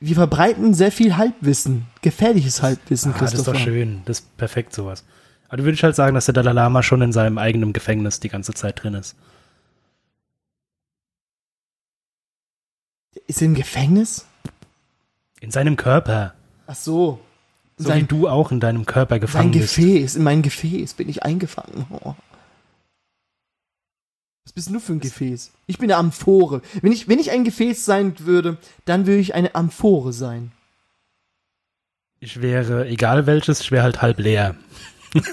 wir verbreiten sehr viel Halbwissen, gefährliches Halbwissen, Ah, das ist Christopher. doch schön. Das ist perfekt, sowas. Aber du würdest halt sagen, dass der Dalai Lama schon in seinem eigenen Gefängnis die ganze Zeit drin ist. Ist er im Gefängnis? In seinem Körper. Ach so. So wie sein, du auch in deinem Körper gefangen bist. Gefäß, in mein Gefäß bin ich eingefangen. Oh. Was bist denn du für ein Gefäß? Ich bin eine Amphore. Wenn ich, wenn ich ein Gefäß sein würde, dann würde ich eine Amphore sein. Ich wäre, egal welches, ich wäre halt halb leer. [LAUGHS]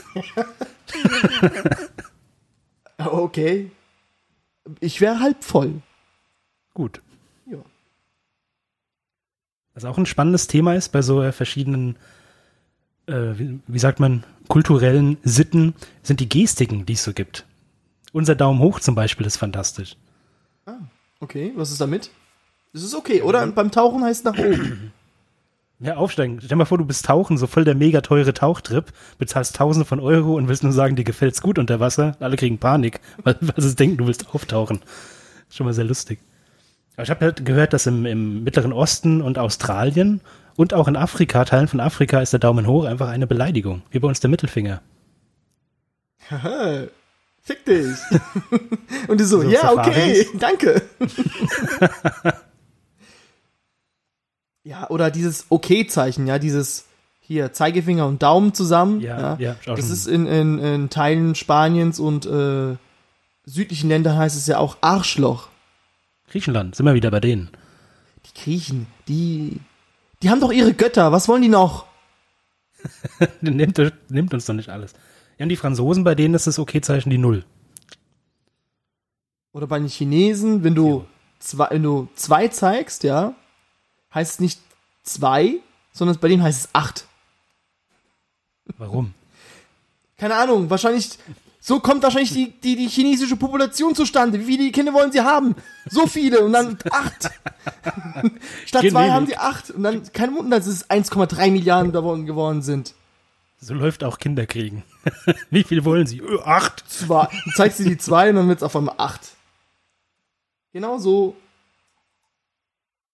Okay. Ich wäre halb voll. Gut. Ja. Was auch ein spannendes Thema ist bei so äh, verschiedenen, äh, wie, wie sagt man, kulturellen Sitten, sind die Gestiken, die es so gibt. Unser Daumen hoch zum Beispiel ist fantastisch. Okay, was ist damit? Das ist okay, oder? Beim Tauchen heißt nach oben. Ja, aufsteigen. Stell dir mal vor, du bist tauchen, so voll der mega teure Tauchtrip, bezahlst tausende von Euro und willst nur sagen, dir gefällt's gut unter Wasser. Alle kriegen Panik, weil, weil sie denken, du willst auftauchen. Ist schon mal sehr lustig. Aber ich habe halt gehört, dass im, im Mittleren Osten und Australien und auch in Afrika, Teilen von Afrika, ist der Daumen hoch einfach eine Beleidigung. Wie bei uns der Mittelfinger. Fick dich. [LAUGHS] Und du so, So ja, okay, danke. [LAUGHS] ja, oder dieses Okay-Zeichen, ja, dieses hier Zeigefinger und Daumen zusammen. Ja, ja, auch das ist in, in, in Teilen Spaniens und äh, südlichen Ländern heißt es ja auch Arschloch. Griechenland, sind wir wieder bei denen. Die Griechen, die, die haben doch ihre Götter. Was wollen die noch? [LAUGHS] nimmt, nimmt uns doch nicht alles. Ja, und die Franzosen, bei denen ist das Okay-Zeichen die Null. Oder bei den Chinesen, wenn du zwei, wenn du zwei zeigst, ja, heißt es nicht zwei, sondern bei denen heißt es acht. Warum? Keine Ahnung, wahrscheinlich, so kommt wahrscheinlich die, die, die chinesische Population zustande. Wie viele Kinder wollen sie haben? So viele und dann acht. [LAUGHS] Statt zwei Genehmigt. haben sie acht. Und dann, kein Wunder, dass es 1,3 Milliarden geworden sind. So läuft auch Kinderkriegen. [LAUGHS] Wie viel wollen sie? Ö, acht. Zwei, du zeigst dir die zwei und dann wird es auf einmal acht. Genau so.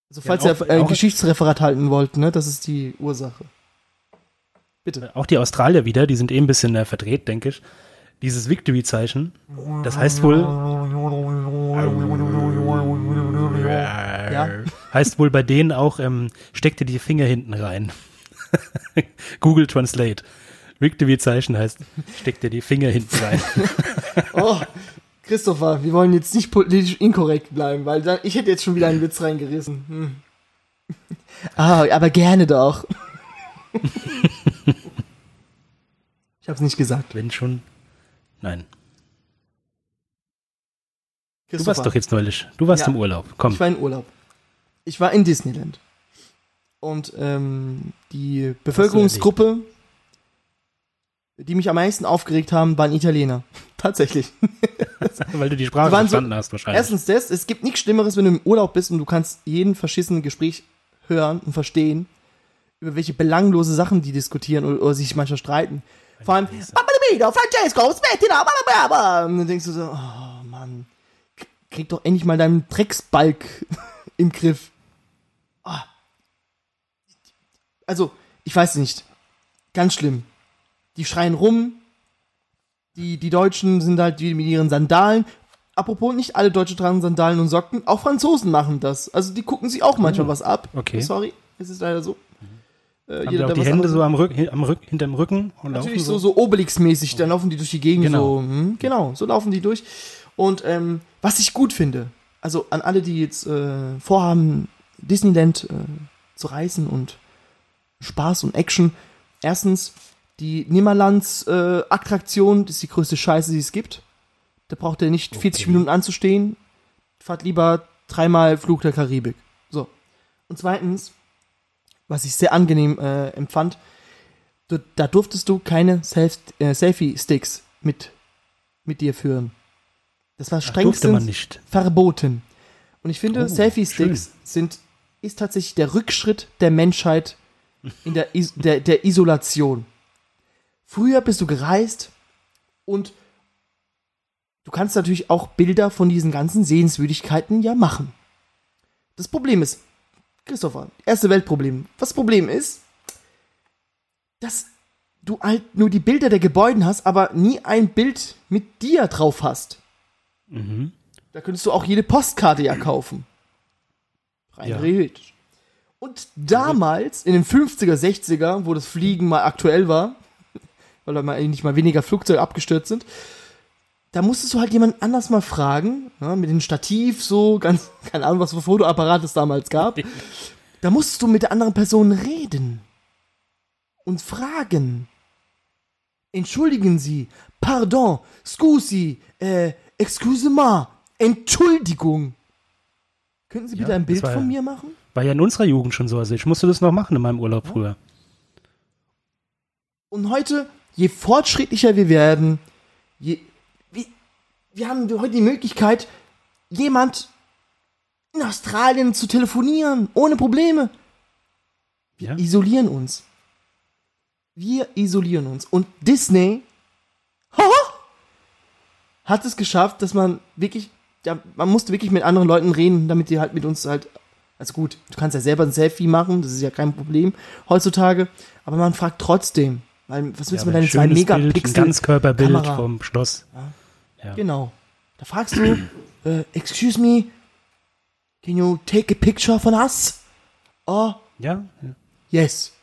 Also, falls auch- ihr ein auch- Geschichtsreferat halten wollt, ne, das ist die Ursache. Bitte. Auch die Australier wieder, die sind eh ein bisschen äh, verdreht, denke ich. Dieses Victory-Zeichen, das heißt wohl, Ja. heißt wohl bei denen auch, ähm, steck dir die Finger hinten rein. [LAUGHS] Google Translate. Victory-Zeichen heißt, steck dir die Finger hinten rein. [LAUGHS] Oh, Christopher, wir wollen jetzt nicht politisch inkorrekt bleiben, weil dann, ich hätte jetzt schon wieder einen Witz reingerissen. Hm. [LAUGHS] Ah, aber gerne doch. [LAUGHS] ich hab's nicht gesagt. Wenn schon. Nein. Du warst doch jetzt neulich. Du warst Ja. im Urlaub. Komm. ich war in Urlaub. Ich war in Disneyland. Und ähm, die Bevölkerungsgruppe, die mich am meisten aufgeregt haben, waren Italiener. [LAUGHS] Tatsächlich. [LAUGHS] Weil du die Sprache waren so- verstanden hast wahrscheinlich. Erstens das, es gibt nichts Schlimmeres, wenn du im Urlaub bist und du kannst jeden verschissenen Gespräch hören und verstehen, über welche belanglose Sachen die diskutieren oder, oder sich manchmal streiten. Vor allem, Babbalabino, Francesco, Smettina, blablabla. Und dann denkst du so, oh Mann, krieg doch endlich mal deinen Drecksbalg [LAUGHS] im Griff. Ah. Also, ich weiß nicht. Ganz schlimm. Die schreien rum. Die, die Deutschen sind halt wie mit ihren Sandalen. Apropos, nicht alle Deutsche tragen Sandalen und Socken. Auch Franzosen machen das. Also die gucken sich auch manchmal was ab. okay. Sorry, es ist leider so. Äh, Haben die auch die Hände so am Rück, hin- am Rück, hinterm Rücken und Natürlich so, so Obelix-mäßig, dann laufen die durch die Gegend Genau. so. Hm, genau, so laufen die durch. Und ähm, was ich gut finde, also an alle, die jetzt äh, vorhaben, Disneyland äh, zu reißen und Spaß und Action. Erstens, die Nimmerlands äh, ist die größte Scheiße, die es gibt. Da braucht ihr nicht 40 Okay. Minuten anzustehen. Fahrt lieber dreimal Flug der Karibik. So. Und zweitens, was ich sehr angenehm äh, empfand, du, da durftest du keine Self äh, Selfie-Sticks mit, mit dir führen. Das war strengstens verboten. Und ich finde, Oh, Selfie-Sticks sind, ist tatsächlich der Rückschritt der Menschheit in der, Is der, der Isolation. Früher bist du gereist und du kannst natürlich auch Bilder von diesen ganzen Sehenswürdigkeiten ja machen. Das Problem ist, Christopher, erste Weltproblem. Was das Problem ist, dass du halt nur die Bilder der Gebäude hast, aber nie ein Bild mit dir drauf hast. Mhm. Da könntest du auch jede Postkarte ja kaufen. Rein Ja. theoretisch. Und damals, in den 50er, 60er, wo das Fliegen mal aktuell war, weil da mal eigentlich mal weniger Flugzeuge abgestürzt sind, da musstest du halt jemand anders mal fragen, ja, mit dem Stativ so, [LAUGHS] ganz, keine Ahnung, was für Fotoapparat es damals gab. Da musstest du mit der anderen Person reden. Und fragen. Entschuldigen Sie, pardon, scusi, äh, excusez-moi, Entschuldigung. Könnten Sie bitte Ja, ein Bild von ja- mir machen? War ja in unserer Jugend schon so. Also ich musste das noch machen in meinem Urlaub früher. Und heute, je fortschrittlicher wir werden, je, wie, wir haben heute die Möglichkeit, jemand in Australien zu telefonieren, ohne Probleme. Ja? Isolieren uns. Wir isolieren uns. Und Disney hat es geschafft, dass man wirklich, ja, man musste wirklich mit anderen Leuten reden, damit die halt mit uns halt, also gut, du kannst ja selber ein Selfie machen, das ist ja kein Problem heutzutage, aber man fragt trotzdem, weil, was willst du aber mit deinen ein zwei schönes Bild, ein Megapixel? Ganzkörperbild Kamera. vom Schloss. Ja. Genau. Da fragst du, äh, excuse me, can you take a picture von us? Oh, Ja, ja. yes.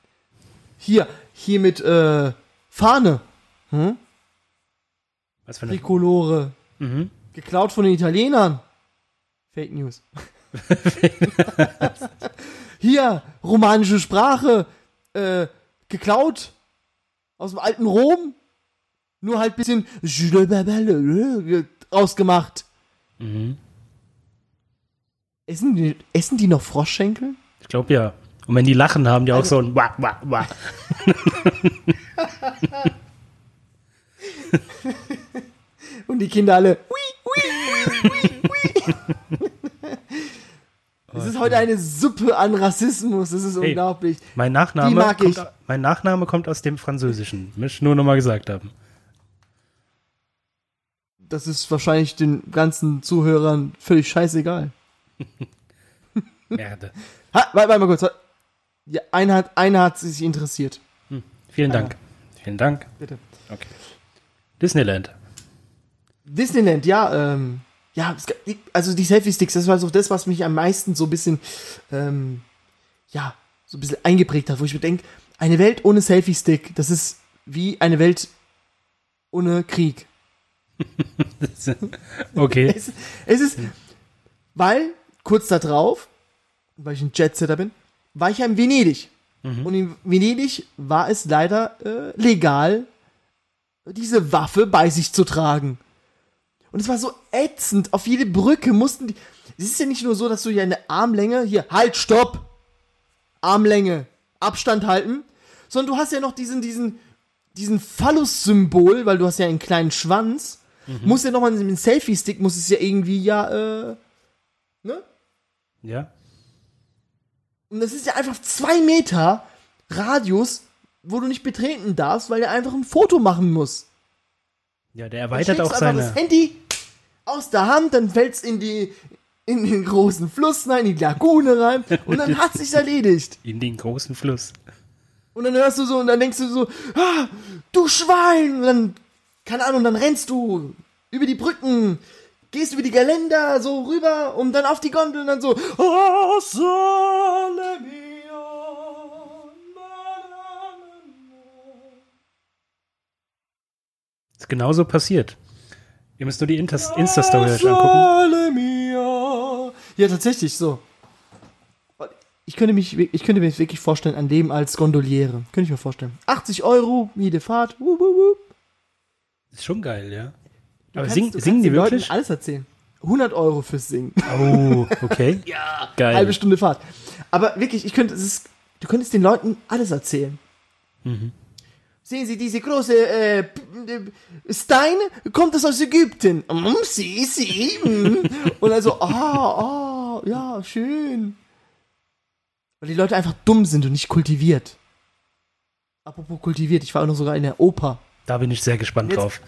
[LAUGHS] Hier, hier mit, äh, Fahne. Hm? Was für eine. Trikolore. Mhm. Geklaut von den Italienern. Fake News. [LAUGHS] [LAUGHS] Hier, romanische Sprache. Äh, geklaut. Aus dem alten Rom. Nur halt bisschen rausgemacht. Mhm. Essen die, essen die noch Froschschenkel? Ich glaube ja. Und wenn die lachen, haben die auch Also- so ein Wah, Wah, Wah. [LAUGHS] Und die Kinder alle. Ui, ui, ui, ui, ui. [LAUGHS] Es ist heute eine Suppe an Rassismus. Das ist Hey. unglaublich. Mein Nachname, mag kommt, mein Nachname kommt aus dem Französischen. Möchte ich nur noch mal gesagt haben. Das ist wahrscheinlich den ganzen Zuhörern völlig scheißegal. [LAUGHS] Merde. Ha, warte, warte mal kurz. Ja, einer hat, einer hat sich interessiert. Vielen Dank. Vielen Dank. Bitte. Okay. Disneyland. Disneyland, ja, ähm, ja, also die Selfie-Sticks, das war so das, was mich am meisten so ein bisschen, ähm, ja, so ein bisschen eingeprägt hat, wo ich mir denke, eine Welt ohne Selfie-Stick, das ist wie eine Welt ohne Krieg. [LAUGHS] Okay. Es, es ist, weil, kurz da drauf, weil ich ein Jetsetter bin, war ich ja in Venedig. Und in Venedig war es leider äh, legal, diese Waffe bei sich zu tragen. Und es war so ätzend. Auf jede Brücke mussten die. Es ist ja nicht nur so, dass du ja eine Armlänge hier, halt, stopp! Armlänge, Abstand halten, sondern du hast ja noch diesen, diesen, diesen Phallus-Symbol, weil du hast ja einen kleinen Schwanz. Mhm. Muss ja nochmal mit dem Selfie-Stick, muss es ja irgendwie ja, äh, ne? Ja. Und das ist ja einfach zwei Meter Radius, wo du nicht betreten darfst, weil er einfach ein Foto machen muss. Ja, der erweitert auch einfach das seine. Handy aus der Hand, dann fällt's in die in den großen Fluss rein, in die Lagune rein und dann hat sich's erledigt. In den großen Fluss. Und dann hörst du so und dann denkst du so, ah, du Schwein! Und dann, keine Ahnung, dann rennst du über die Brücken, gehst über die Geländer so rüber und dann auf die Gondel und dann so, oh, sole mio, Ist genauso passiert. Ihr müsst nur die Insta- Insta-Story euch angucken. Ja, tatsächlich so. Ich könnte, mich, ich könnte mir wirklich vorstellen, ein Leben als Gondoliere. Könnte ich mir vorstellen. 80 Euro, jede Fahrt. Wup, wup, wup. Ist schon geil, ja. Du Aber kannst- sing, singen die den Leuten wirklich? alles erzählen. 100 Euro fürs Singen. Oh, okay. [LAUGHS] ja. Geil. Halbe Stunde Fahrt. Aber wirklich, ich könnte, es ist, du könntest den Leuten alles erzählen. Mhm. Sehen Sie diese große äh, äh, Stein? Kommt das aus Ägypten? Mm, sie, sie. Mm. Und also, ah, ah, ja, schön. Weil die Leute einfach dumm sind und nicht kultiviert. Apropos kultiviert, ich war auch noch sogar in der Oper. Da bin ich sehr gespannt Jetzt- drauf.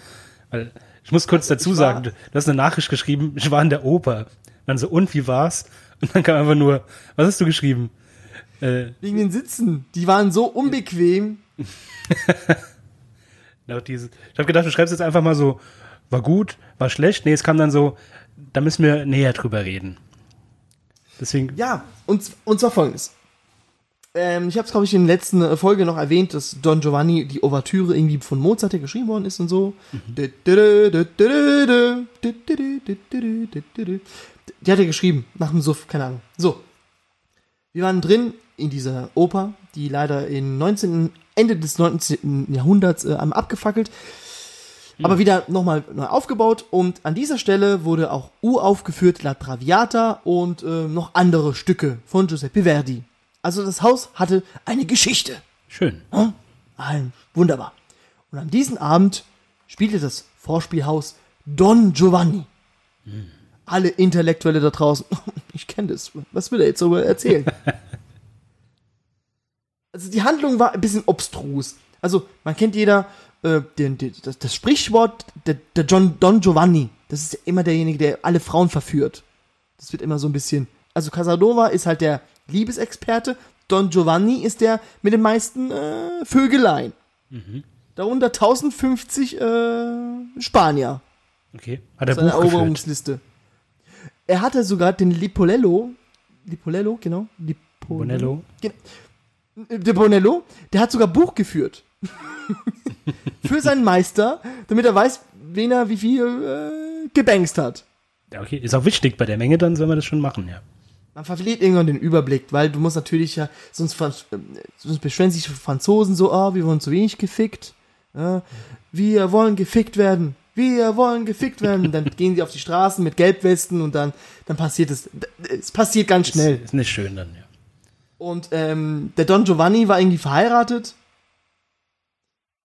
Weil ich muss kurz dazu war- sagen, du du hast eine Nachricht geschrieben, ich war in der Oper. Dann so, und wie war's? Und dann kam einfach nur, was hast du geschrieben? Äh, Wegen den Sitzen. Die waren so unbequem. Nach dieses, ich habe gedacht, du schreibst jetzt einfach mal so, war gut, war schlecht. Nee, es kam dann so, da müssen wir näher drüber reden. Deswegen, Ja, und, und zwar folgendes. Ähm, ich habe es, glaube ich, in der letzten äh, Folge noch erwähnt, dass Don Giovanni die Ouvertüre irgendwie von Mozart ja geschrieben worden ist und so. Die hat er geschrieben, nach dem Suff, keine Ahnung. So. Wir waren drin in dieser Oper, die leider im 19., Ende des 19. Jahrhunderts äh, einmal abgefackelt, aber wieder nochmal neu aufgebaut und an dieser Stelle wurde auch uraufgeführt La Traviata und äh, noch andere Stücke von Giuseppe Verdi. Also das Haus hatte eine Geschichte. schön. Hm? Ein, wunderbar. Und an diesem Abend spielte das Vorspielhaus Don Giovanni. Alle Intellektuelle da draußen, [LAUGHS] ich kenne das, was will er jetzt so erzählen? [LAUGHS] also die Handlung war ein bisschen obstrus. Also man kennt jeder äh, den, den, das, das Sprichwort der, der John, Don Giovanni. Das ist ja immer derjenige, der alle Frauen verführt. Das wird immer so ein bisschen. Also Casanova ist halt der Liebesexperte. Don Giovanni ist der mit den meisten äh, Vögeleien. Darunter 1050 äh, Spanier. Okay. Hat er Buch. Eroberungsliste. Er hatte sogar den Lipolello. Lipolello, genau. Lipo Bonello. Der Bonello, der hat sogar Buch geführt. [LAUGHS] Für seinen Meister, damit er weiß, wen er wie viel äh, gebangst hat. Ja, okay. Ist auch wichtig bei der Menge, dann soll man das schon machen, ja. Man verliert irgendwann den Überblick, weil du musst natürlich ja, sonst, äh, sonst beschweren sich die Franzosen so, ah, wir wurden zu wenig gefickt. Ja, wir wollen gefickt werden. Wir wollen gefickt werden. Dann gehen sie auf die Straßen mit Gelbwesten und dann, dann passiert es. Es passiert ganz schnell. Ist, ist nicht schön dann, ja. Und ähm, der Don Giovanni war irgendwie verheiratet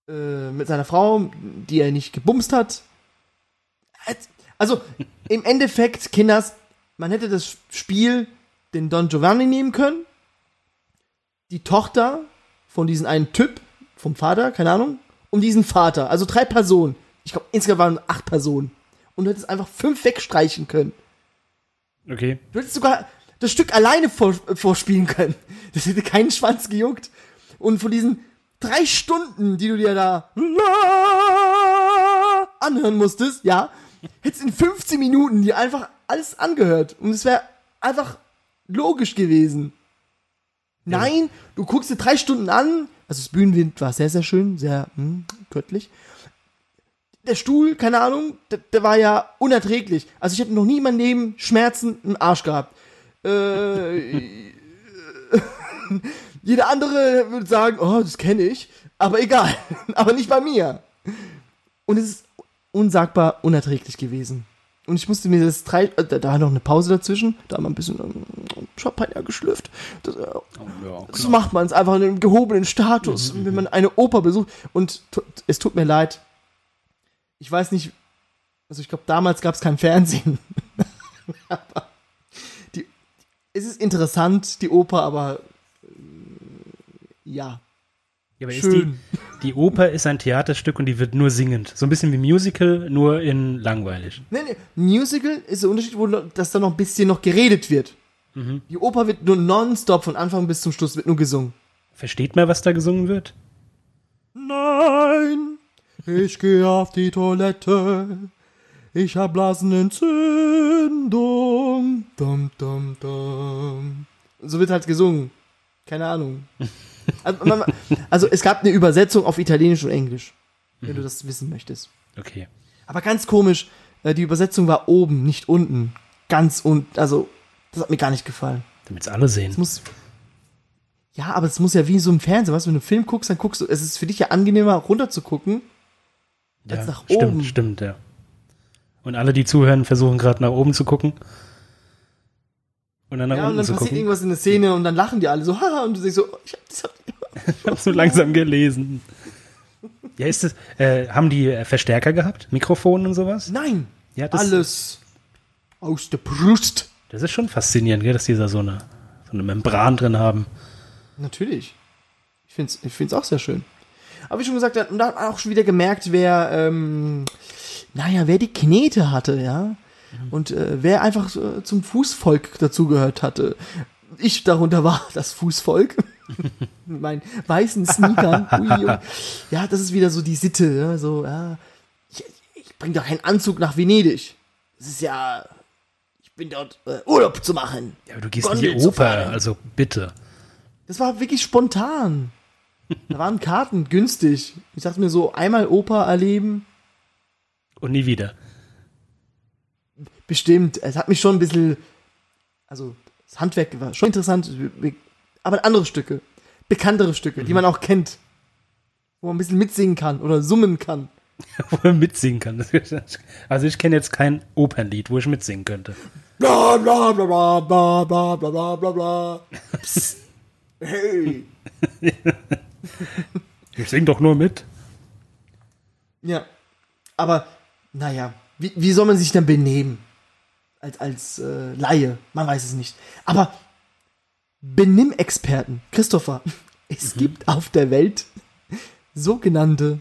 äh, mit seiner Frau, die er nicht gebumst hat. Also im Endeffekt, Kinders, man hätte das Spiel den Don Giovanni nehmen können, die Tochter von diesem einen Typ, vom Vater, keine Ahnung, und diesen Vater. Also drei Personen. Ich glaube, insgesamt waren acht Personen. Und du hättest einfach fünf wegstreichen können. Okay. Du hättest sogar das Stück alleine vor, vorspielen können. [LAUGHS] Das hätte keinen Schwanz gejuckt. Und von diesen drei Stunden, die du dir da anhören musstest, ja, hättest in 15 Minuten dir einfach alles angehört. Und es wäre einfach logisch gewesen. Nein, du guckst dir drei Stunden an. Also das Bühnenwind war sehr, sehr schön, sehr hm, göttlich. Der Stuhl, keine Ahnung, der, der war ja unerträglich. Also ich habe noch nie in meinem Leben Schmerzen im Arsch gehabt. Äh, [LAUGHS] jeder andere würde sagen, oh, das kenne ich. Aber egal. [LAUGHS] aber nicht bei mir. Und es ist unsagbar unerträglich gewesen. Und ich musste mir das drei, äh, da da war noch eine Pause dazwischen, da haben wir ein bisschen ähm, Champagner geschlürft. Das, äh, ja, so macht man es einfach in einem gehobenen Status, wenn man eine Oper besucht. Und es tut mir leid. Ich weiß nicht, also ich glaube, damals gab es kein Fernsehen. [LAUGHS] aber es ist interessant, die Oper, aber äh, ja, Ja, aber ist die, schön. die Oper ist ein Theaterstück und die wird nur singend. So ein bisschen wie Musical, nur in langweilig. Nee, nee, Musical ist der Unterschied, wo dass da noch ein bisschen noch geredet wird. Die Oper wird nur nonstop von Anfang bis zum Schluss wird nur gesungen. Versteht man, was da gesungen wird? Nein, ich gehe auf die Toilette. Ich hab Blasenentzündung. Dum, dum, dum. So wird halt gesungen. Keine Ahnung. [LAUGHS] Also, man, also es gab eine Übersetzung auf Italienisch und Englisch, wenn du das wissen möchtest. Okay. Aber ganz komisch, äh, die Übersetzung war oben, nicht unten. Ganz unten. Also, das hat mir gar nicht gefallen. Damit es alle sehen. Es muss. Ja, aber es muss ja wie so im Fernsehen, weißt du, wenn du einen Film guckst, dann guckst du, es ist für dich ja angenehmer, runter zu gucken. als nach stimmt, oben. stimmt, ja. Und alle, die zuhören, versuchen gerade nach oben zu gucken. Und dann nach Ja, und unten dann zu passiert gucken. irgendwas in der Szene und dann lachen die alle so, haha, und du denkst so, ich hab, das [LAUGHS] hab, Ich hab's so langsam gelesen. Ja, ist es, äh, haben die äh, Verstärker gehabt? Mikrofon und sowas? Nein, Ja, das, alles aus der Brust. das ist schon faszinierend, gell, dass die da so eine, so eine Membran drin haben. Natürlich. Ich find's, ich find's auch sehr schön. Aber wie schon gesagt, und da hat man auch schon wieder gemerkt, wer, ähm, naja, wer die Knete hatte, ja. Und äh, wer einfach äh, zum Fußvolk dazugehört hatte. Ich darunter war [LAUGHS] das Fußvolk. [LAUGHS] Mit meinen weißen Sneakern. Ui, ui. Ja, das ist wieder so die Sitte. Ja, so, ja. Ich, ich bring doch keinen Anzug nach Venedig. Das ist ja. Ich bin dort äh, Urlaub zu machen. Ja, aber du gehst in Gondel die zu Oper, also bitte. Das war wirklich spontan. Da waren Karten günstig. Ich dachte mir so, einmal Oper erleben, Und nie wieder. bestimmt. Es hat mich schon ein bisschen, also das Handwerk war schon interessant, aber andere Stücke, bekanntere Stücke, die man auch kennt, wo man ein bisschen mitsingen kann oder summen kann. [LAUGHS] Wo man mitsingen kann. Also ich kenne jetzt kein Opernlied, wo ich mitsingen könnte. Bla bla bla bla bla bla bla bla bla bla. Psst. Hey. [LAUGHS] Ich sing doch nur mit. Ja. Aber, naja, wie, wie soll man sich denn benehmen? Als, als äh, Laie, man weiß es nicht. Aber Benimmexperten, Christopher, [LAUGHS] es gibt auf der Welt sogenannte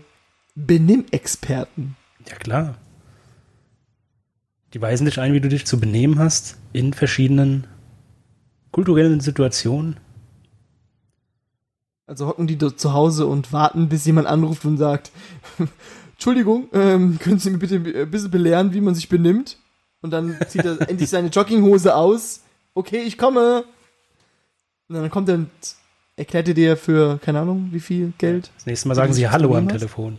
Benimmexperten. Ja, klar. Die weisen dich ein, wie du dich zu benehmen hast in verschiedenen kulturellen Situationen. Also hocken die dort zu Hause und warten, bis jemand anruft und sagt, Entschuldigung, ähm, [LAUGHS] können Sie mir bitte ein bisschen belehren, wie man sich benimmt? Und dann zieht er [LAUGHS] endlich seine Jogginghose aus. Okay, ich komme. Und dann kommt er und erklärt er dir für, keine Ahnung, wie viel Geld. Das nächste Mal sagen sie Hallo am? Telefon.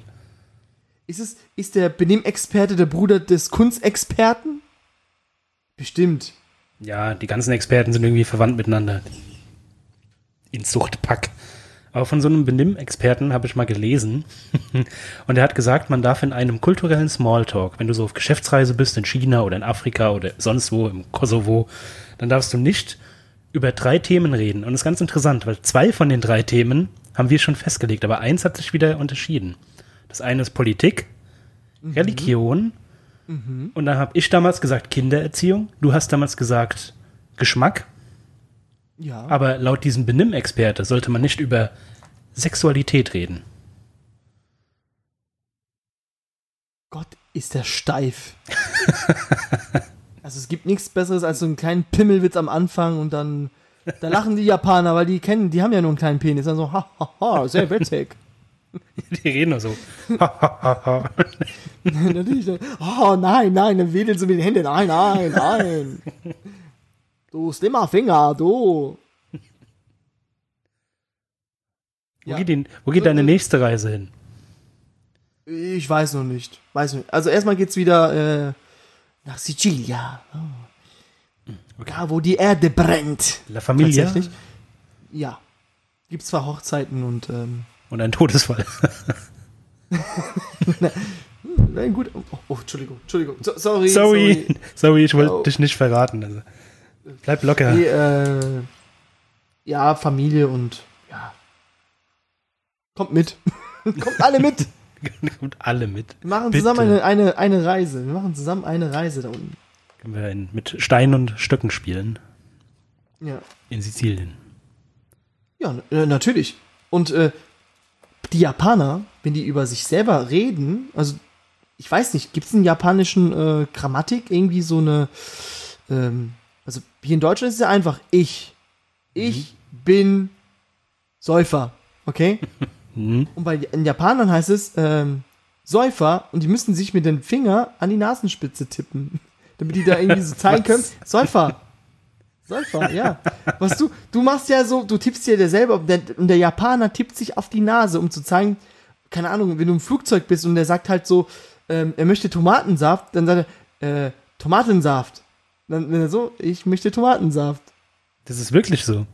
Ist es, ist der Benimmexperte der Bruder des Kunstexperten? Bestimmt. Ja, die ganzen Experten sind irgendwie verwandt miteinander. In Zuchtpack. Aber von so einem Benimm-Experten habe ich mal gelesen. [LAUGHS] Und er hat gesagt, man darf in einem kulturellen Smalltalk, wenn du so auf Geschäftsreise bist in China oder in Afrika oder sonst wo, im Kosovo, dann darfst du nicht über drei Themen reden. Und das ist ganz interessant, weil zwei von den drei Themen haben wir schon festgelegt, aber eins hat sich wieder unterschieden. Das eine ist Politik, Religion und dann habe ich damals gesagt Kindererziehung, du hast damals gesagt Geschmack, Ja. aber laut diesem Benimmexperte sollte man nicht über Sexualität reden. Gott, ist der steif. [LAUGHS] also es gibt nichts Besseres als so einen kleinen Pimmelwitz am Anfang und dann, da lachen die Japaner, weil die kennen, die haben ja nur einen kleinen Penis. Dann so, ha, ha, ha, sehr witzig. [LAUGHS] Die reden nur so. [LAUGHS] Natürlich, oh nein, nein, dann wedeln sie mit den Händen. Nein, nein, nein. Du slimmer Finger, du. [LAUGHS] Wo Ja. geht, die, wo geht deine nächste Reise hin? Ich weiß noch nicht. Weiß nicht. Also erstmal geht's wieder äh, nach Sicilia. Oh. Da, wo die Erde brennt. La Familia Tatsächlich. Ja. Gibt zwar Hochzeiten und ähm, und ein Todesfall. [LAUGHS] nein, gut. Oh, oh, Entschuldigung, Entschuldigung. So, sorry, Sorry, sorry, ich wollte Oh. dich nicht verraten. Also. Bleib locker. Nee, äh, ja, Familie und ja. Kommt mit. [LAUGHS] Kommt alle mit. [LAUGHS] Kommt alle mit. Wir machen Bitte. zusammen eine, eine, eine Reise. Wir machen zusammen eine Reise da unten. Können wir in, mit Steinen und Stöcken spielen. Ja. In Sizilien. Ja, äh, natürlich. Und äh, die Japaner, wenn die über sich selber reden, also ich weiß nicht, gibt es in japanischen äh, Grammatik irgendwie so eine, ähm, also hier in Deutschland ist es ja einfach ich. Ich bin Säufer, okay? [LAUGHS] Mhm. Und bei den Japanern heißt es ähm, Säufer und die müssen sich mit dem Finger an die Nasenspitze tippen, [LAUGHS] damit die da irgendwie so zeigen [LAUGHS] können, Säufer. Säufer, ja. Was du, du machst ja so, du tippst ja dir selber und der, und der Japaner tippt sich auf die Nase, um zu zeigen, keine Ahnung, wenn du im Flugzeug bist und der sagt halt so, ähm, er möchte Tomatensaft, dann sagt er, äh, Tomatensaft. Dann, wenn er so, ich möchte Tomatensaft. Das ist wirklich so.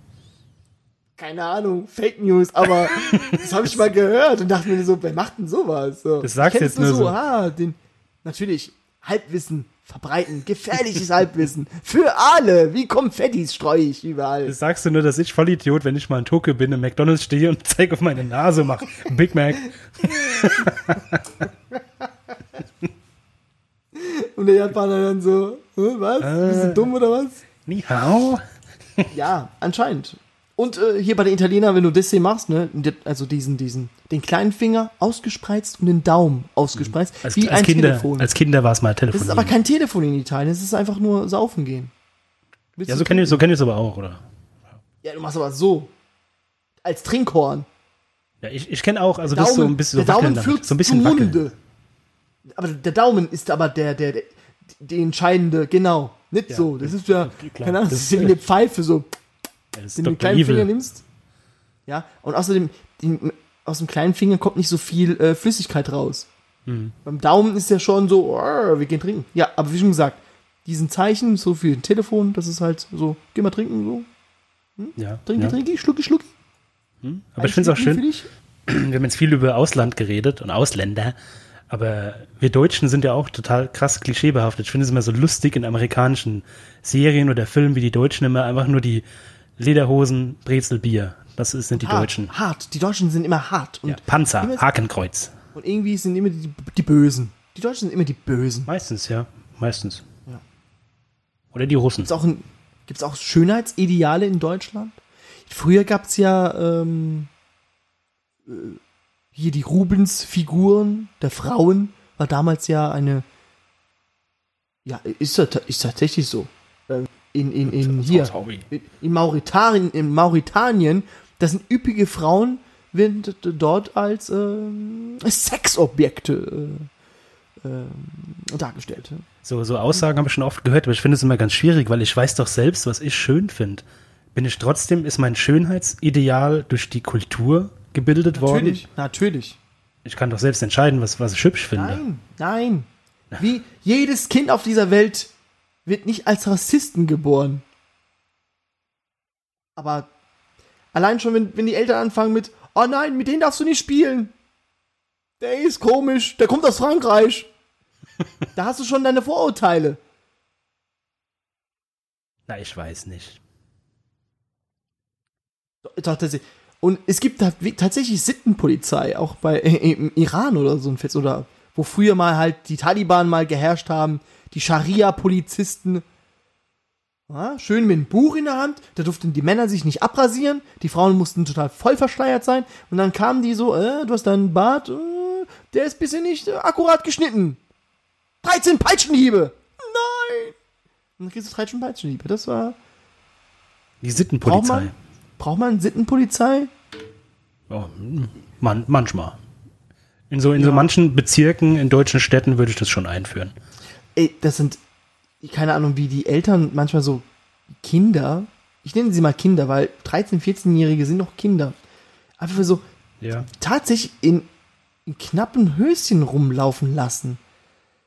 Keine Ahnung, Fake News, aber [LAUGHS] das habe ich mal gehört und dachte mir so, wer macht denn sowas? So, Das sagst jetzt nur so. Ah, den, natürlich, Halbwissen verbreiten, gefährliches Halbwissen. Für alle, wie Konfettis streue ich überall. Das sagst du nur, dass ich Vollidiot, wenn ich mal in Tokio bin, im McDonalds stehe und [LAUGHS] zeige auf meine Nase mache Big Mac. [LAUGHS] Und der Japaner dann so, "Hä, was? Bist du Äh. dumm oder was? Ni hao. [LAUGHS] Ja, anscheinend. Und äh, hier bei den Italienern, wenn du das hier machst, ne, also diesen, diesen, den kleinen Finger ausgespreizt und den Daumen ausgespreizt, Als, wie als, ein Kinder, Telefon. als Kinder war es mal das Telefon. ist aber kein Telefon in Italien, es ist einfach nur saufen gehen. Willst ja, so kenne ich so kenn ich es aber auch, oder? Ja, du machst aber so. Als Trinkhorn. Ja, ich, ich kenne auch, also das ist so ein bisschen so der Daumen führt So ein bisschen zum. Munde. Aber der Daumen ist aber der, der, der die entscheidende, genau. Nicht Ja, so. Das ist ja, klar. keine Ahnung, das ist ja wie eine Pfeife, so, Ja, das den du den kleinen Finger Evil. nimmst. Ja, und außerdem, den, aus dem kleinen Finger kommt nicht so viel äh, Flüssigkeit raus. Hm. Beim Daumen ist ja schon so, "Arr, wir gehen trinken. Ja, aber wie schon gesagt, diesen Zeichen, so für ein Telefon, das ist halt so, geh mal trinken, so, Ja, trinke, ja. trinke, schlucki, schlucki. Aber ich finde es auch schön, [CLEARS THROAT] wir haben jetzt viel über Ausland geredet und Ausländer, aber wir Deutschen sind ja auch total krass klischeebehaftet. Ich finde es immer so lustig in amerikanischen Serien oder Filmen, wie die Deutschen immer einfach nur die Lederhosen, Brezel, Bier. Das sind die hart, Deutschen. Hart. Die Deutschen sind immer hart. Und, Ja, Panzer, immer- Hakenkreuz. und irgendwie sind immer die, die Bösen. Die Deutschen sind immer die Bösen. Meistens, ja. Meistens. Ja. Oder die Russen. Gibt's auch, ein, gibt's auch Schönheitsideale in Deutschland? Früher gab's ja ähm, äh, hier die Rubens-Figuren der Frauen. War damals ja eine. Ja, ist, ist tatsächlich so. Ähm, In, in, in hier. In, Mauritanien, in Mauritanien, das sind üppige Frauen, werden dort als ähm, Sexobjekte äh, ähm, dargestellt. So, so Aussagen habe ich schon oft gehört, aber ich finde es immer ganz schwierig, weil ich weiß doch selbst, was ich schön finde. Bin ich trotzdem, ist mein Schönheitsideal durch die Kultur gebildet worden? Natürlich, natürlich. Ich kann doch selbst entscheiden, was, was ich hübsch finde. Nein, nein. Wie jedes Kind auf dieser Welt wird nicht als Rassisten geboren. Aber allein schon, wenn, wenn die Eltern anfangen mit, oh nein, mit denen darfst du nicht spielen. Der ist komisch, der kommt aus Frankreich. da hast du schon deine Vorurteile. Na, ich weiß nicht. Doch, tatsächlich. Und es gibt tatsächlich Sittenpolizei, auch bei äh, im Iran oder so ein Fest, oder wo früher mal halt die Taliban mal geherrscht haben, die Scharia-Polizisten. Ja, schön mit einem Buch in der Hand, da durften die Männer sich nicht abrasieren, die Frauen mussten total voll verschleiert sein und dann kamen die so, äh, du hast deinen Bart, äh, der ist bisschen nicht äh, akkurat geschnitten. 13 Peitschenhiebe! Nein! Und dann kriegst du 13 Peitschenhiebe, das war, Die Sittenpolizei. Braucht man Sittenpolizei? Hm, man, manchmal. In so, in so Ja. manchen Bezirken in deutschen Städten würde ich das schon einführen. ey, das sind, keine Ahnung, wie die Eltern manchmal so Kinder, ich nenne sie mal Kinder, weil 13-, 14-Jährige sind noch Kinder, einfach so Ja. tatsächlich in, in knappen Höschen rumlaufen lassen.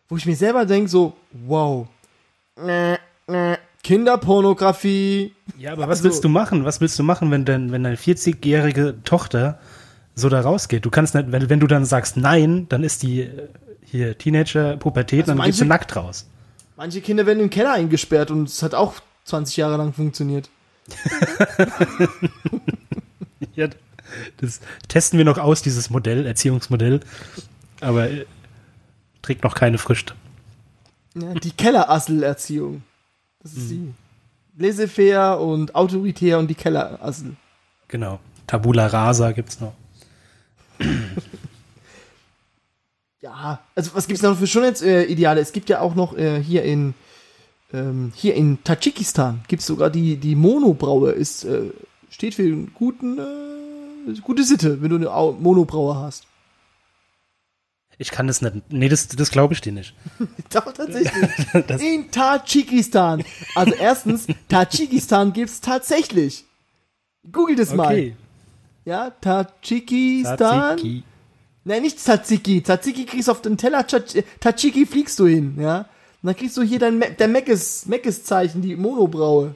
Wo ich mir selber denke, so, wow, äh, äh, Kinderpornografie. Ja, aber was Also- willst du machen? Was willst du machen, wenn denn, wenn deine 40-jährige Tochter so da rausgeht? Du kannst nicht, wenn, wenn du dann sagst nein, dann ist die äh, hier Teenager, Pubertät, Also dann gehst du manche- nackt raus. Manche Kinder werden im Keller eingesperrt und es hat auch 20 Jahre lang funktioniert. [LAUGHS] Ja, das testen wir noch aus, dieses Modell, Erziehungsmodell. Aber äh, trägt noch keine Früchte. Ja, die Kellerassel-Erziehung. Das ist die laissez-faire und autoritär und die Kellerassel. Genau. Tabula rasa gibt's noch. [CLEARS THROAT] Ja, also was gibt's noch für Schönheitsideale? Äh, Ideale? es gibt ja auch noch äh, hier in ähm, hier in Tadschikistan gibt's sogar die die Monobraue ist äh, steht für einen guten äh, gute Sitte, wenn du eine Au Monobraue hast. Ich kann das nicht. Nee, das, das glaube ich dir nicht. [LAUGHS] Doch, tatsächlich. [LAUGHS] Das, In Tadschikistan. Also erstens, Tadschikistan gibt's tatsächlich. Google das mal. okay. Ja, Tadschikistan. Tzatziki. Nein, nicht Tzatziki. Tzatziki kriegst du auf den Teller, Tadschiki fliegst du hin, ja. Und dann kriegst du hier dein Ma der Meckes, Meckes-Zeichen, die Monobraue.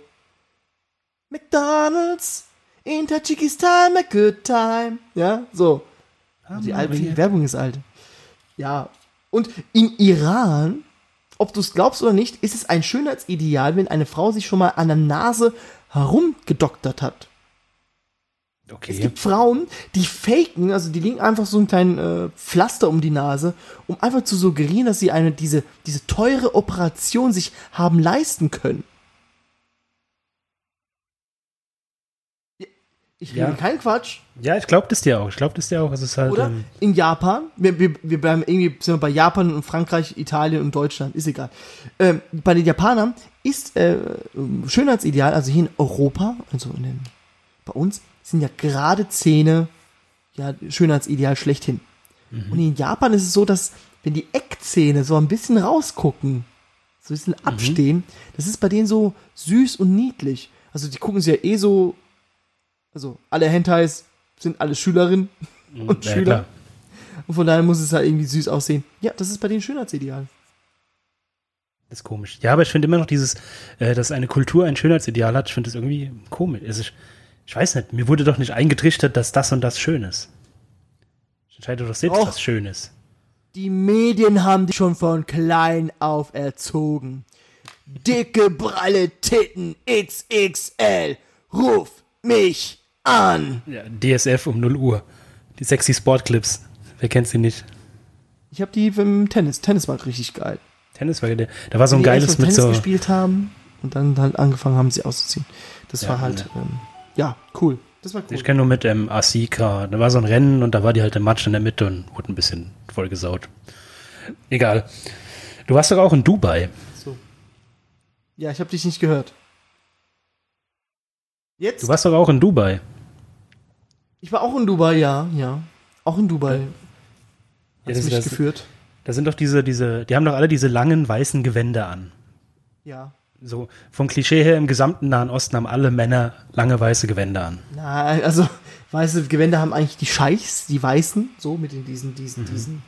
McDonalds in Tadschikistan, a good time. Ja, so. Die, alte, die Werbung ist alt. Ja. Und in Iran, ob du es glaubst oder nicht, ist es ein Schönheitsideal, wenn eine Frau sich schon mal an der Nase herumgedoktert hat. Es Okay. gibt Frauen, die faken, also die legen einfach so einen kleinen äh, Pflaster um die Nase, um einfach zu suggerieren, dass sie eine diese diese teure Operation sich haben leisten können. Ja, Ich rede Ja. keinen Quatsch, Ja, ich glaube das dir auch. Ich glaube das dir auch. Es ist halt. oder? Ähm, In Japan, wir, wir, wir bleiben irgendwie sind wir bei Japan und Frankreich, Italien und Deutschland, ist egal. Ähm, bei den Japanern ist äh, Schönheitsideal, also hier in Europa, also in den, bei uns, sind ja gerade Zähne ja Schönheitsideal schlechthin. Und in Japan ist es so, dass wenn die Eckzähne so ein bisschen rausgucken, so ein bisschen abstehen, das ist bei denen so süß und niedlich. Also die gucken sich ja eh so, also alle Hentais sind alle Schülerinnen und ja, Schüler. klar. Und von daher muss es halt irgendwie süß aussehen. Ja, das ist bei denen Schönheitsideal. Das ist komisch. Ja, aber ich finde immer noch dieses, äh, dass eine Kultur ein Schönheitsideal hat, ich finde das irgendwie komisch. Also ich, ich weiß nicht, mir wurde doch nicht eingetrichtert, dass das und das schön ist. Ich entscheide doch selbst, Doch. was schön ist. Die Medien haben dich schon von klein auf erzogen. Dicke, pralle Titten XXL. Ruf mich an. Ja, DSF um 0 Uhr. Die sexy Sportclips. Wer kennt sie nicht? Ich habe die im Tennis. Tennis war richtig geil. Tennis war der, da war so ein die geiles mit Tennis so, gespielt haben und dann halt angefangen haben, sie auszuziehen. Das Ja, war halt, ähm, ja, cool. Das war cool. ich kenne nur mit ähm, Asika, da war so ein Rennen und da war die halt im Matsch in der Mitte und wurde ein bisschen vollgesaut. Egal. Du warst doch auch in Dubai. so. Ja, ich habe dich nicht gehört. Jetzt? Du warst doch auch in Dubai. Ich war auch in Dubai, ja, ja. Auch in Dubai. Ja, das- mich das- geführt. Da sind doch diese, diese, die haben doch alle diese langen weißen Gewänder an. Ja. So vom Klischee her im gesamten Nahen Osten haben alle Männer lange weiße Gewänder an. Na, also, weiße Gewänder haben eigentlich die Scheichs, die Weißen, so mit den, diesen, diesen, diesen,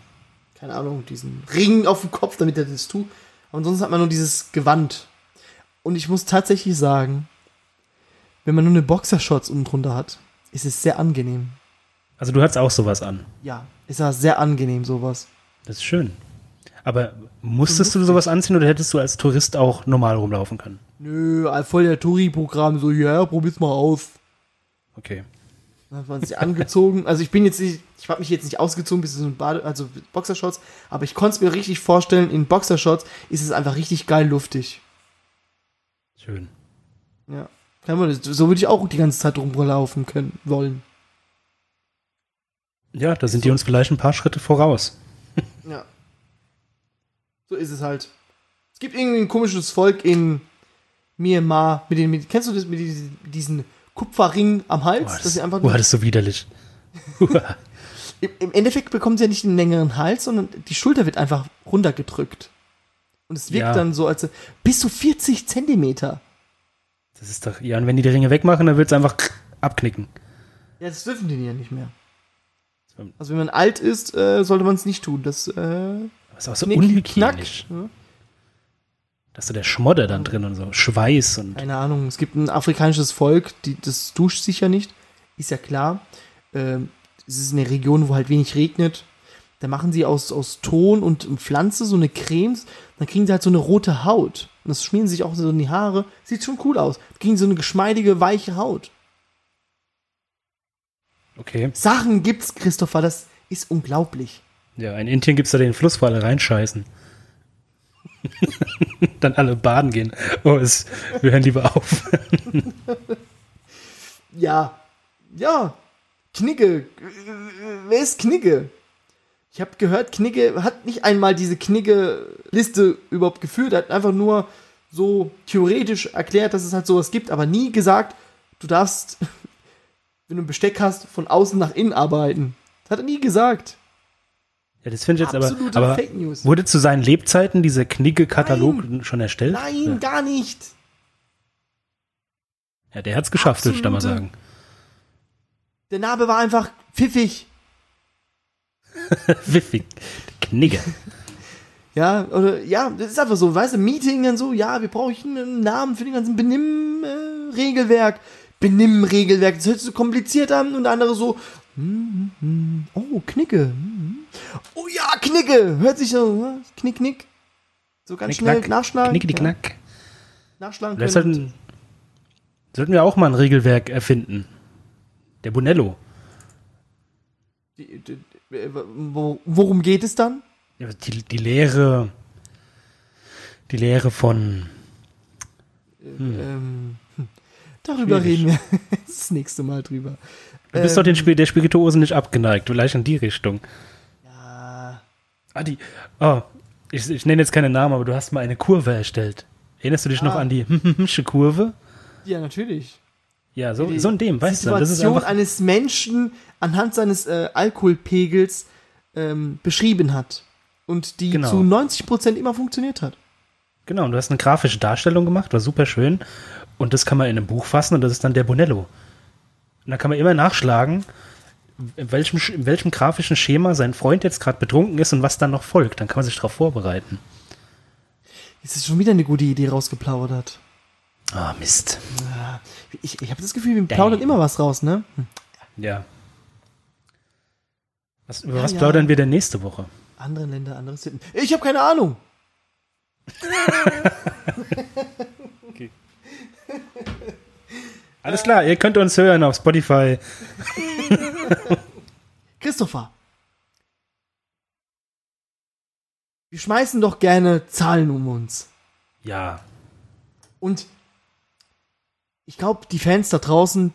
keine Ahnung, diesen Ring auf dem Kopf, damit er das tut. Aber ansonsten hat man nur dieses Gewand. Und ich muss tatsächlich sagen, wenn man nur eine Boxershorts unten drunter hat, ist es sehr angenehm. Also du hattest auch sowas an. Ja, ist ja sehr angenehm, sowas. Das ist schön. Aber musstest du sowas anziehen oder hättest du als Tourist auch normal rumlaufen können? Nö, voll der Touri-Programm, so, ja, probier's mal aus. Okay. Dann hat man sich angezogen. Also ich bin jetzt nicht, ich habe mich jetzt nicht ausgezogen bis so ein Bade, also Boxershorts, aber ich konnte es mir richtig vorstellen, in Boxershorts ist es einfach richtig geil luftig. Schön. Ja. So würde ich auch die ganze Zeit rumlaufen können, wollen. Ja, da sind die uns vielleicht ein paar Schritte voraus. [LAUGHS] Ja. So ist es halt. Es gibt irgendwie ein komisches Volk in Myanmar mit den, mit, kennst du das mit diesen, diesen Kupferring am Hals? Boah, das, sie einfach boah, das ist so widerlich. [LAUGHS] im, Im Endeffekt bekommen sie ja nicht einen längeren Hals, sondern die Schulter wird einfach runtergedrückt. Und es wirkt Ja. dann so, als bis zu 40 Zentimeter. Das ist doch, ja, und wenn die die Ringe wegmachen, dann wird es einfach abknicken. Ja, das dürfen die ja nicht mehr. Also wenn man alt ist, äh, sollte man es nicht tun. Das äh, ist auch so unhygienisch. Ja. Da ist so der Schmodder dann drin und so Schweiß und Keine Ahnung, es gibt ein afrikanisches Volk, die, das duscht sich ja nicht, ist ja klar. Ähm, es ist eine Region, wo halt wenig regnet. Da machen sie aus, aus Ton und Pflanze so eine Cremes, dann kriegen sie halt so eine rote Haut. Und das schmieren sie sich auch so in die Haare. Sieht schon cool aus. Kriegen so eine geschmeidige, weiche Haut. Okay. Sachen gibt's, Christopher, das ist unglaublich. Ja, in Indien gibt's da den Fluss, wo alle reinscheißen. [LAUGHS] Dann alle baden gehen. Oh, es, wir hören lieber auf. [LAUGHS] Ja, ja, Knigge. Wer ist Knigge? Ich habe gehört, Knigge hat nicht einmal diese Knigge-Liste überhaupt geführt, er hat einfach nur so theoretisch erklärt, dass es halt sowas gibt, aber nie gesagt, du darfst, [LAUGHS] wenn du ein Besteck hast, von außen nach innen arbeiten. Das hat er nie gesagt. Ja, das finde ich jetzt aber, Absolute aber Fake News. wurde zu seinen Lebzeiten dieser Knigge-Katalog schon erstellt? Nein, Ja. gar nicht. Ja, der hat's geschafft, würde ich da mal sagen. Der Name war einfach pfiffig. [LAUGHS] Wiffig. Knigge. Ja, oder ja, das ist einfach so, weißt du, Meeting und so, ja, wir brauchen einen Namen für den ganzen Benimm-Regelwerk. Benimm-Regelwerk, das hört sich so kompliziert an und der andere so, hm, hm, oh, Knicke. hm. Oh ja, Knicke, hört sich so, was? knick, knick. So ganz Knick, schnell knack. nachschlagen. Knicke, die ja, Knack. nachschlagen können. sollten, sollten wir auch mal ein Regelwerk erfinden. Der Bonello. Die- die- Worum geht es dann? Ja, die, die Lehre, die Lehre von, Ähm, hm, darüber Schwierig. reden wir [LAUGHS] das nächste Mal drüber. du bist Ähm, doch den Spiel, der Spirituose nicht abgeneigt, vielleicht in die Richtung. Ja, Ah, die, oh, ich, ich nenne jetzt keine Namen, aber du hast mal eine Kurve erstellt. Erinnerst du dich noch Ah. an die [LAUGHS] Kurve? ja, natürlich. Ja, so, die so in dem, weißt du, das ist Situation eines Menschen anhand seines äh, Alkoholpegels ähm, beschrieben hat. Und die Genau. zu 90% immer funktioniert hat. genau, und du hast eine grafische Darstellung gemacht, war super schön. Und das kann man in einem Buch fassen und das ist dann der Bonello. Und da kann man immer nachschlagen, in welchem, in welchem grafischen Schema sein Freund jetzt gerade betrunken ist und was dann noch folgt. Dann kann man sich darauf vorbereiten. Jetzt ist schon wieder eine gute Idee rausgeplaudert. Ah, Mist. Ich, ich habe das Gefühl, wir plaudern immer was raus, ne? Hm. Ja. Was, über Ja, was ja. plaudern wir denn nächste Woche? Andere Länder, andere Sitten. Ich habe keine Ahnung. [LAUGHS] Alles klar, ihr könnt uns hören auf Spotify. [LAUGHS] Christopher. Wir schmeißen doch gerne Zahlen um uns. Ja. Und ich glaube, die Fans da draußen,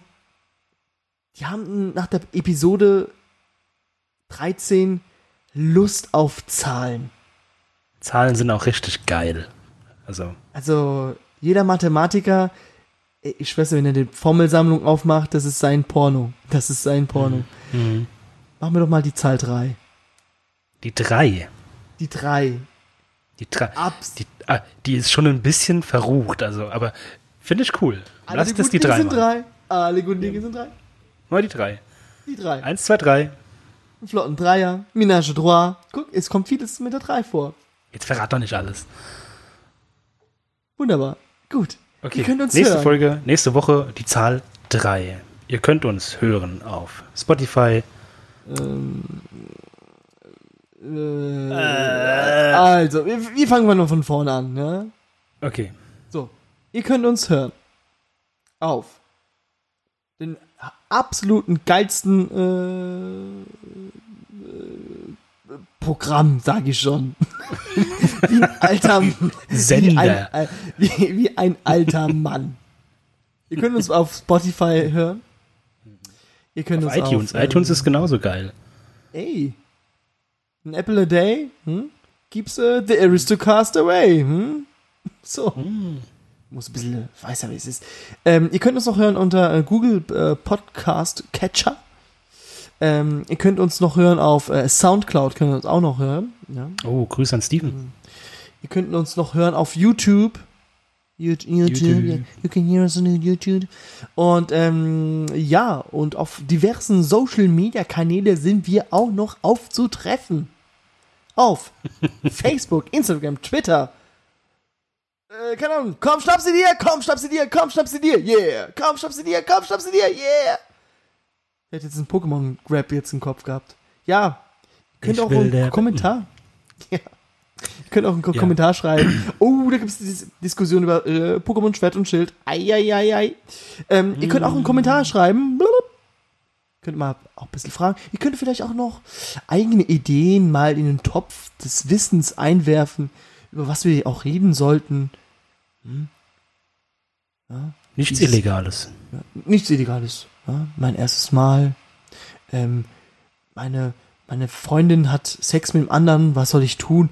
die haben nach der Episode 13. Lust auf Zahlen. Zahlen sind auch richtig geil. Also. Also, jeder Mathematiker, äh, ich weiß nicht, wenn er die Formelsammlung aufmacht, das ist sein Porno. Das ist sein Porno. Mhm. mhm. Machen wir doch mal die Zahl 3. Die 3. Die 3. Die 3. Abs. Die, ah, die ist schon ein bisschen verrucht, also, aber finde ich cool. Alle Lass das die 3. Alle guten Dinge sind 3. Mal die 3. Die 3. 1, 2, 3 einen flotten Dreier, Minage Droit. Guck, es kommt vieles mit der 3 vor. Jetzt verrat doch nicht alles. Wunderbar. Gut. Okay, nächste hören. Folge, nächste Woche die Zahl 3. Ihr könnt uns hören auf Spotify. Ähm, äh, äh. Also, wir, wir fangen mal nur von vorne an. Ne? Okay. So, ihr könnt uns hören auf den absoluten geilsten äh, äh, Programm, sage ich schon. [LAUGHS] wie ein alter Sender. Wie ein, äh, wie, wie ein alter Mann. Ihr könnt uns auf Spotify hören. Ihr könnt Auf uns iTunes. Auf, iTunes ist genauso geil. Ey, an apple a day hm, keeps uh, the aristocast away. Hm? So. Muss ein bisschen, weiß ja, wie es ist. Ähm, ihr könnt uns noch hören unter äh, Google äh, Podcast Catcher. Ähm, ihr könnt uns noch hören auf äh, Soundcloud, könnt ihr uns auch noch hören. Ja. Oh, Grüße an Steven. Ihr könnt uns noch hören auf YouTube. YouTube, YouTube. YouTube. You can hear us on YouTube. Und ähm, ja, und auf diversen Social Media Kanäle sind wir auch noch aufzutreffen. Auf [LAUGHS] Facebook, Instagram, Twitter. Äh, keine Ahnung. Komm, schnapp sie dir, komm, schnapp sie dir, komm, schnapp sie dir, yeah. Komm, schnapp sie dir, komm, schnapp sie dir, yeah. Ich hätte jetzt einen Pokémon-Grab jetzt im Kopf gehabt. Ja, Könnt Ich auch will einen der- Kommentar. [LAUGHS] Ja. Ihr könnt auch einen Ko- Ja. Kommentar schreiben. Oh, da gibt es diese Diskussion über äh, Pokémon Schwert und Schild. Eieiei. Ähm, Ihr könnt auch einen Kommentar schreiben. Blub. Könnt mal auch ein bisschen fragen. Ihr könnt vielleicht auch noch eigene Ideen mal in den Topf des Wissens einwerfen, über was wir auch reden sollten. Nichts Dieses- Illegales. nichts Illegales. Ja, mein erstes Mal. Ähm, meine, meine Freundin hat Sex mit dem anderen. Was soll ich tun?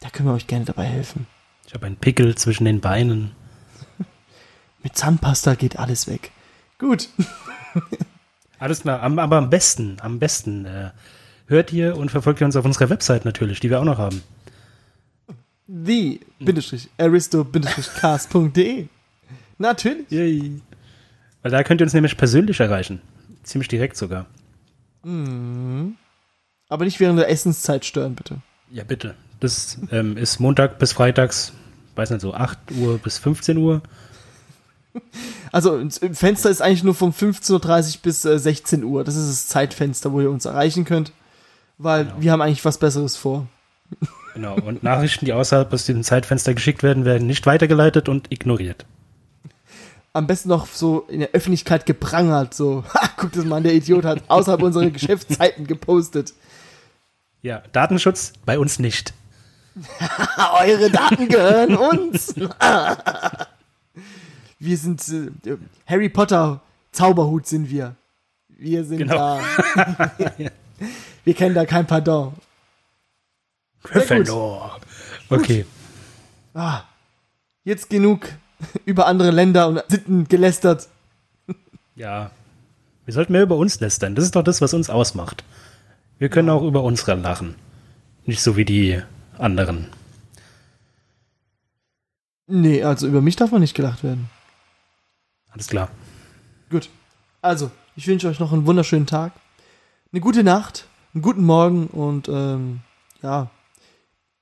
Da können wir euch gerne dabei helfen. Ich habe einen Pickel zwischen den Beinen. [LAUGHS] Mit Zahnpasta geht alles weg. Gut. [LAUGHS] Alles klar, am, aber am besten, am besten äh, hört ihr und verfolgt ihr uns auf unserer Website natürlich, die wir auch noch haben. The-aristo-cast.de [LAUGHS] Natürlich. Yay. Weil da könnt ihr uns nämlich persönlich erreichen. Ziemlich direkt sogar. Aber nicht während der Essenszeit stören, bitte. Ja, bitte. Das ähm, ist Montag bis Freitags, weiß nicht so, 8 Uhr bis 15 Uhr. [LAUGHS] Also im Fenster ist eigentlich nur von 15.30 Uhr bis äh, 16 Uhr. Das ist das Zeitfenster, wo ihr uns erreichen könnt. Weil Genau. wir haben eigentlich was Besseres vor. Genau. Und Nachrichten, die außerhalb aus diesem Zeitfenster geschickt werden, werden nicht weitergeleitet und ignoriert. am besten noch so in der Öffentlichkeit geprangert, so, [LAUGHS] ha, guck das mal, der Idiot hat außerhalb unserer Geschäftszeiten gepostet. Ja, Datenschutz bei uns nicht. [LAUGHS] Eure Daten gehören uns. [LAUGHS] wir sind äh, Harry Potter Zauberhut sind wir. Wir sind Genau. da. wir kennen da kein Pardon. Gut. Gryffindor. Okay. Ah, jetzt genug [LAUGHS] über andere Länder und Sitten gelästert. Ja. Wir sollten mehr über uns lästern. Das ist doch das, was uns ausmacht. Wir können auch über unsere lachen. Nicht so wie die anderen. Nee, also über mich darf man nicht gelacht werden. Alles klar. Gut. Also, ich wünsche euch noch einen wunderschönen Tag, eine gute Nacht, einen guten Morgen und ähm, ja,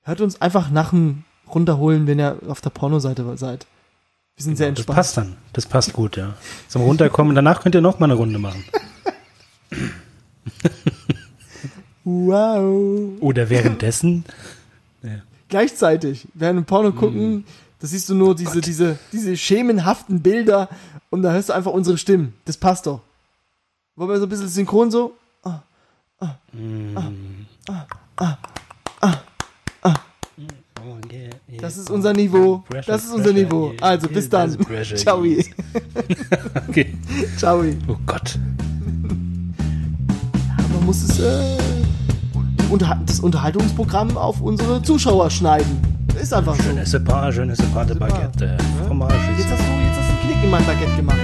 hört uns einfach nach dem Runterholen, wenn ihr auf der Pornoseite seid. Wir sind sehr Das entspannt. passt dann. Das passt gut, ja. Zum Runterkommen. Danach könnt ihr noch mal eine Runde machen. Wow. Oder währenddessen. [LAUGHS] Gleichzeitig, während wir Porno Mm. gucken, da siehst du nur diese, diese, diese schemenhaften Bilder und da hörst du einfach unsere Stimmen. Das passt doch. Wollen wir so ein bisschen synchron so? Das ist unser Niveau. Das ist unser Niveau. Also, bis dann. Ciao. [LAUGHS] Okay. Ciao. Oh Gott. Man muss es, äh, das Unterhaltungsprogramm auf unsere Zuschauer schneiden. Ist einfach so. Je ne sais pas, je ne sais pas de baguette. äh, Fromage. Jetzt hast du, jetzt hast du einen Knick in mein Baguette gemacht.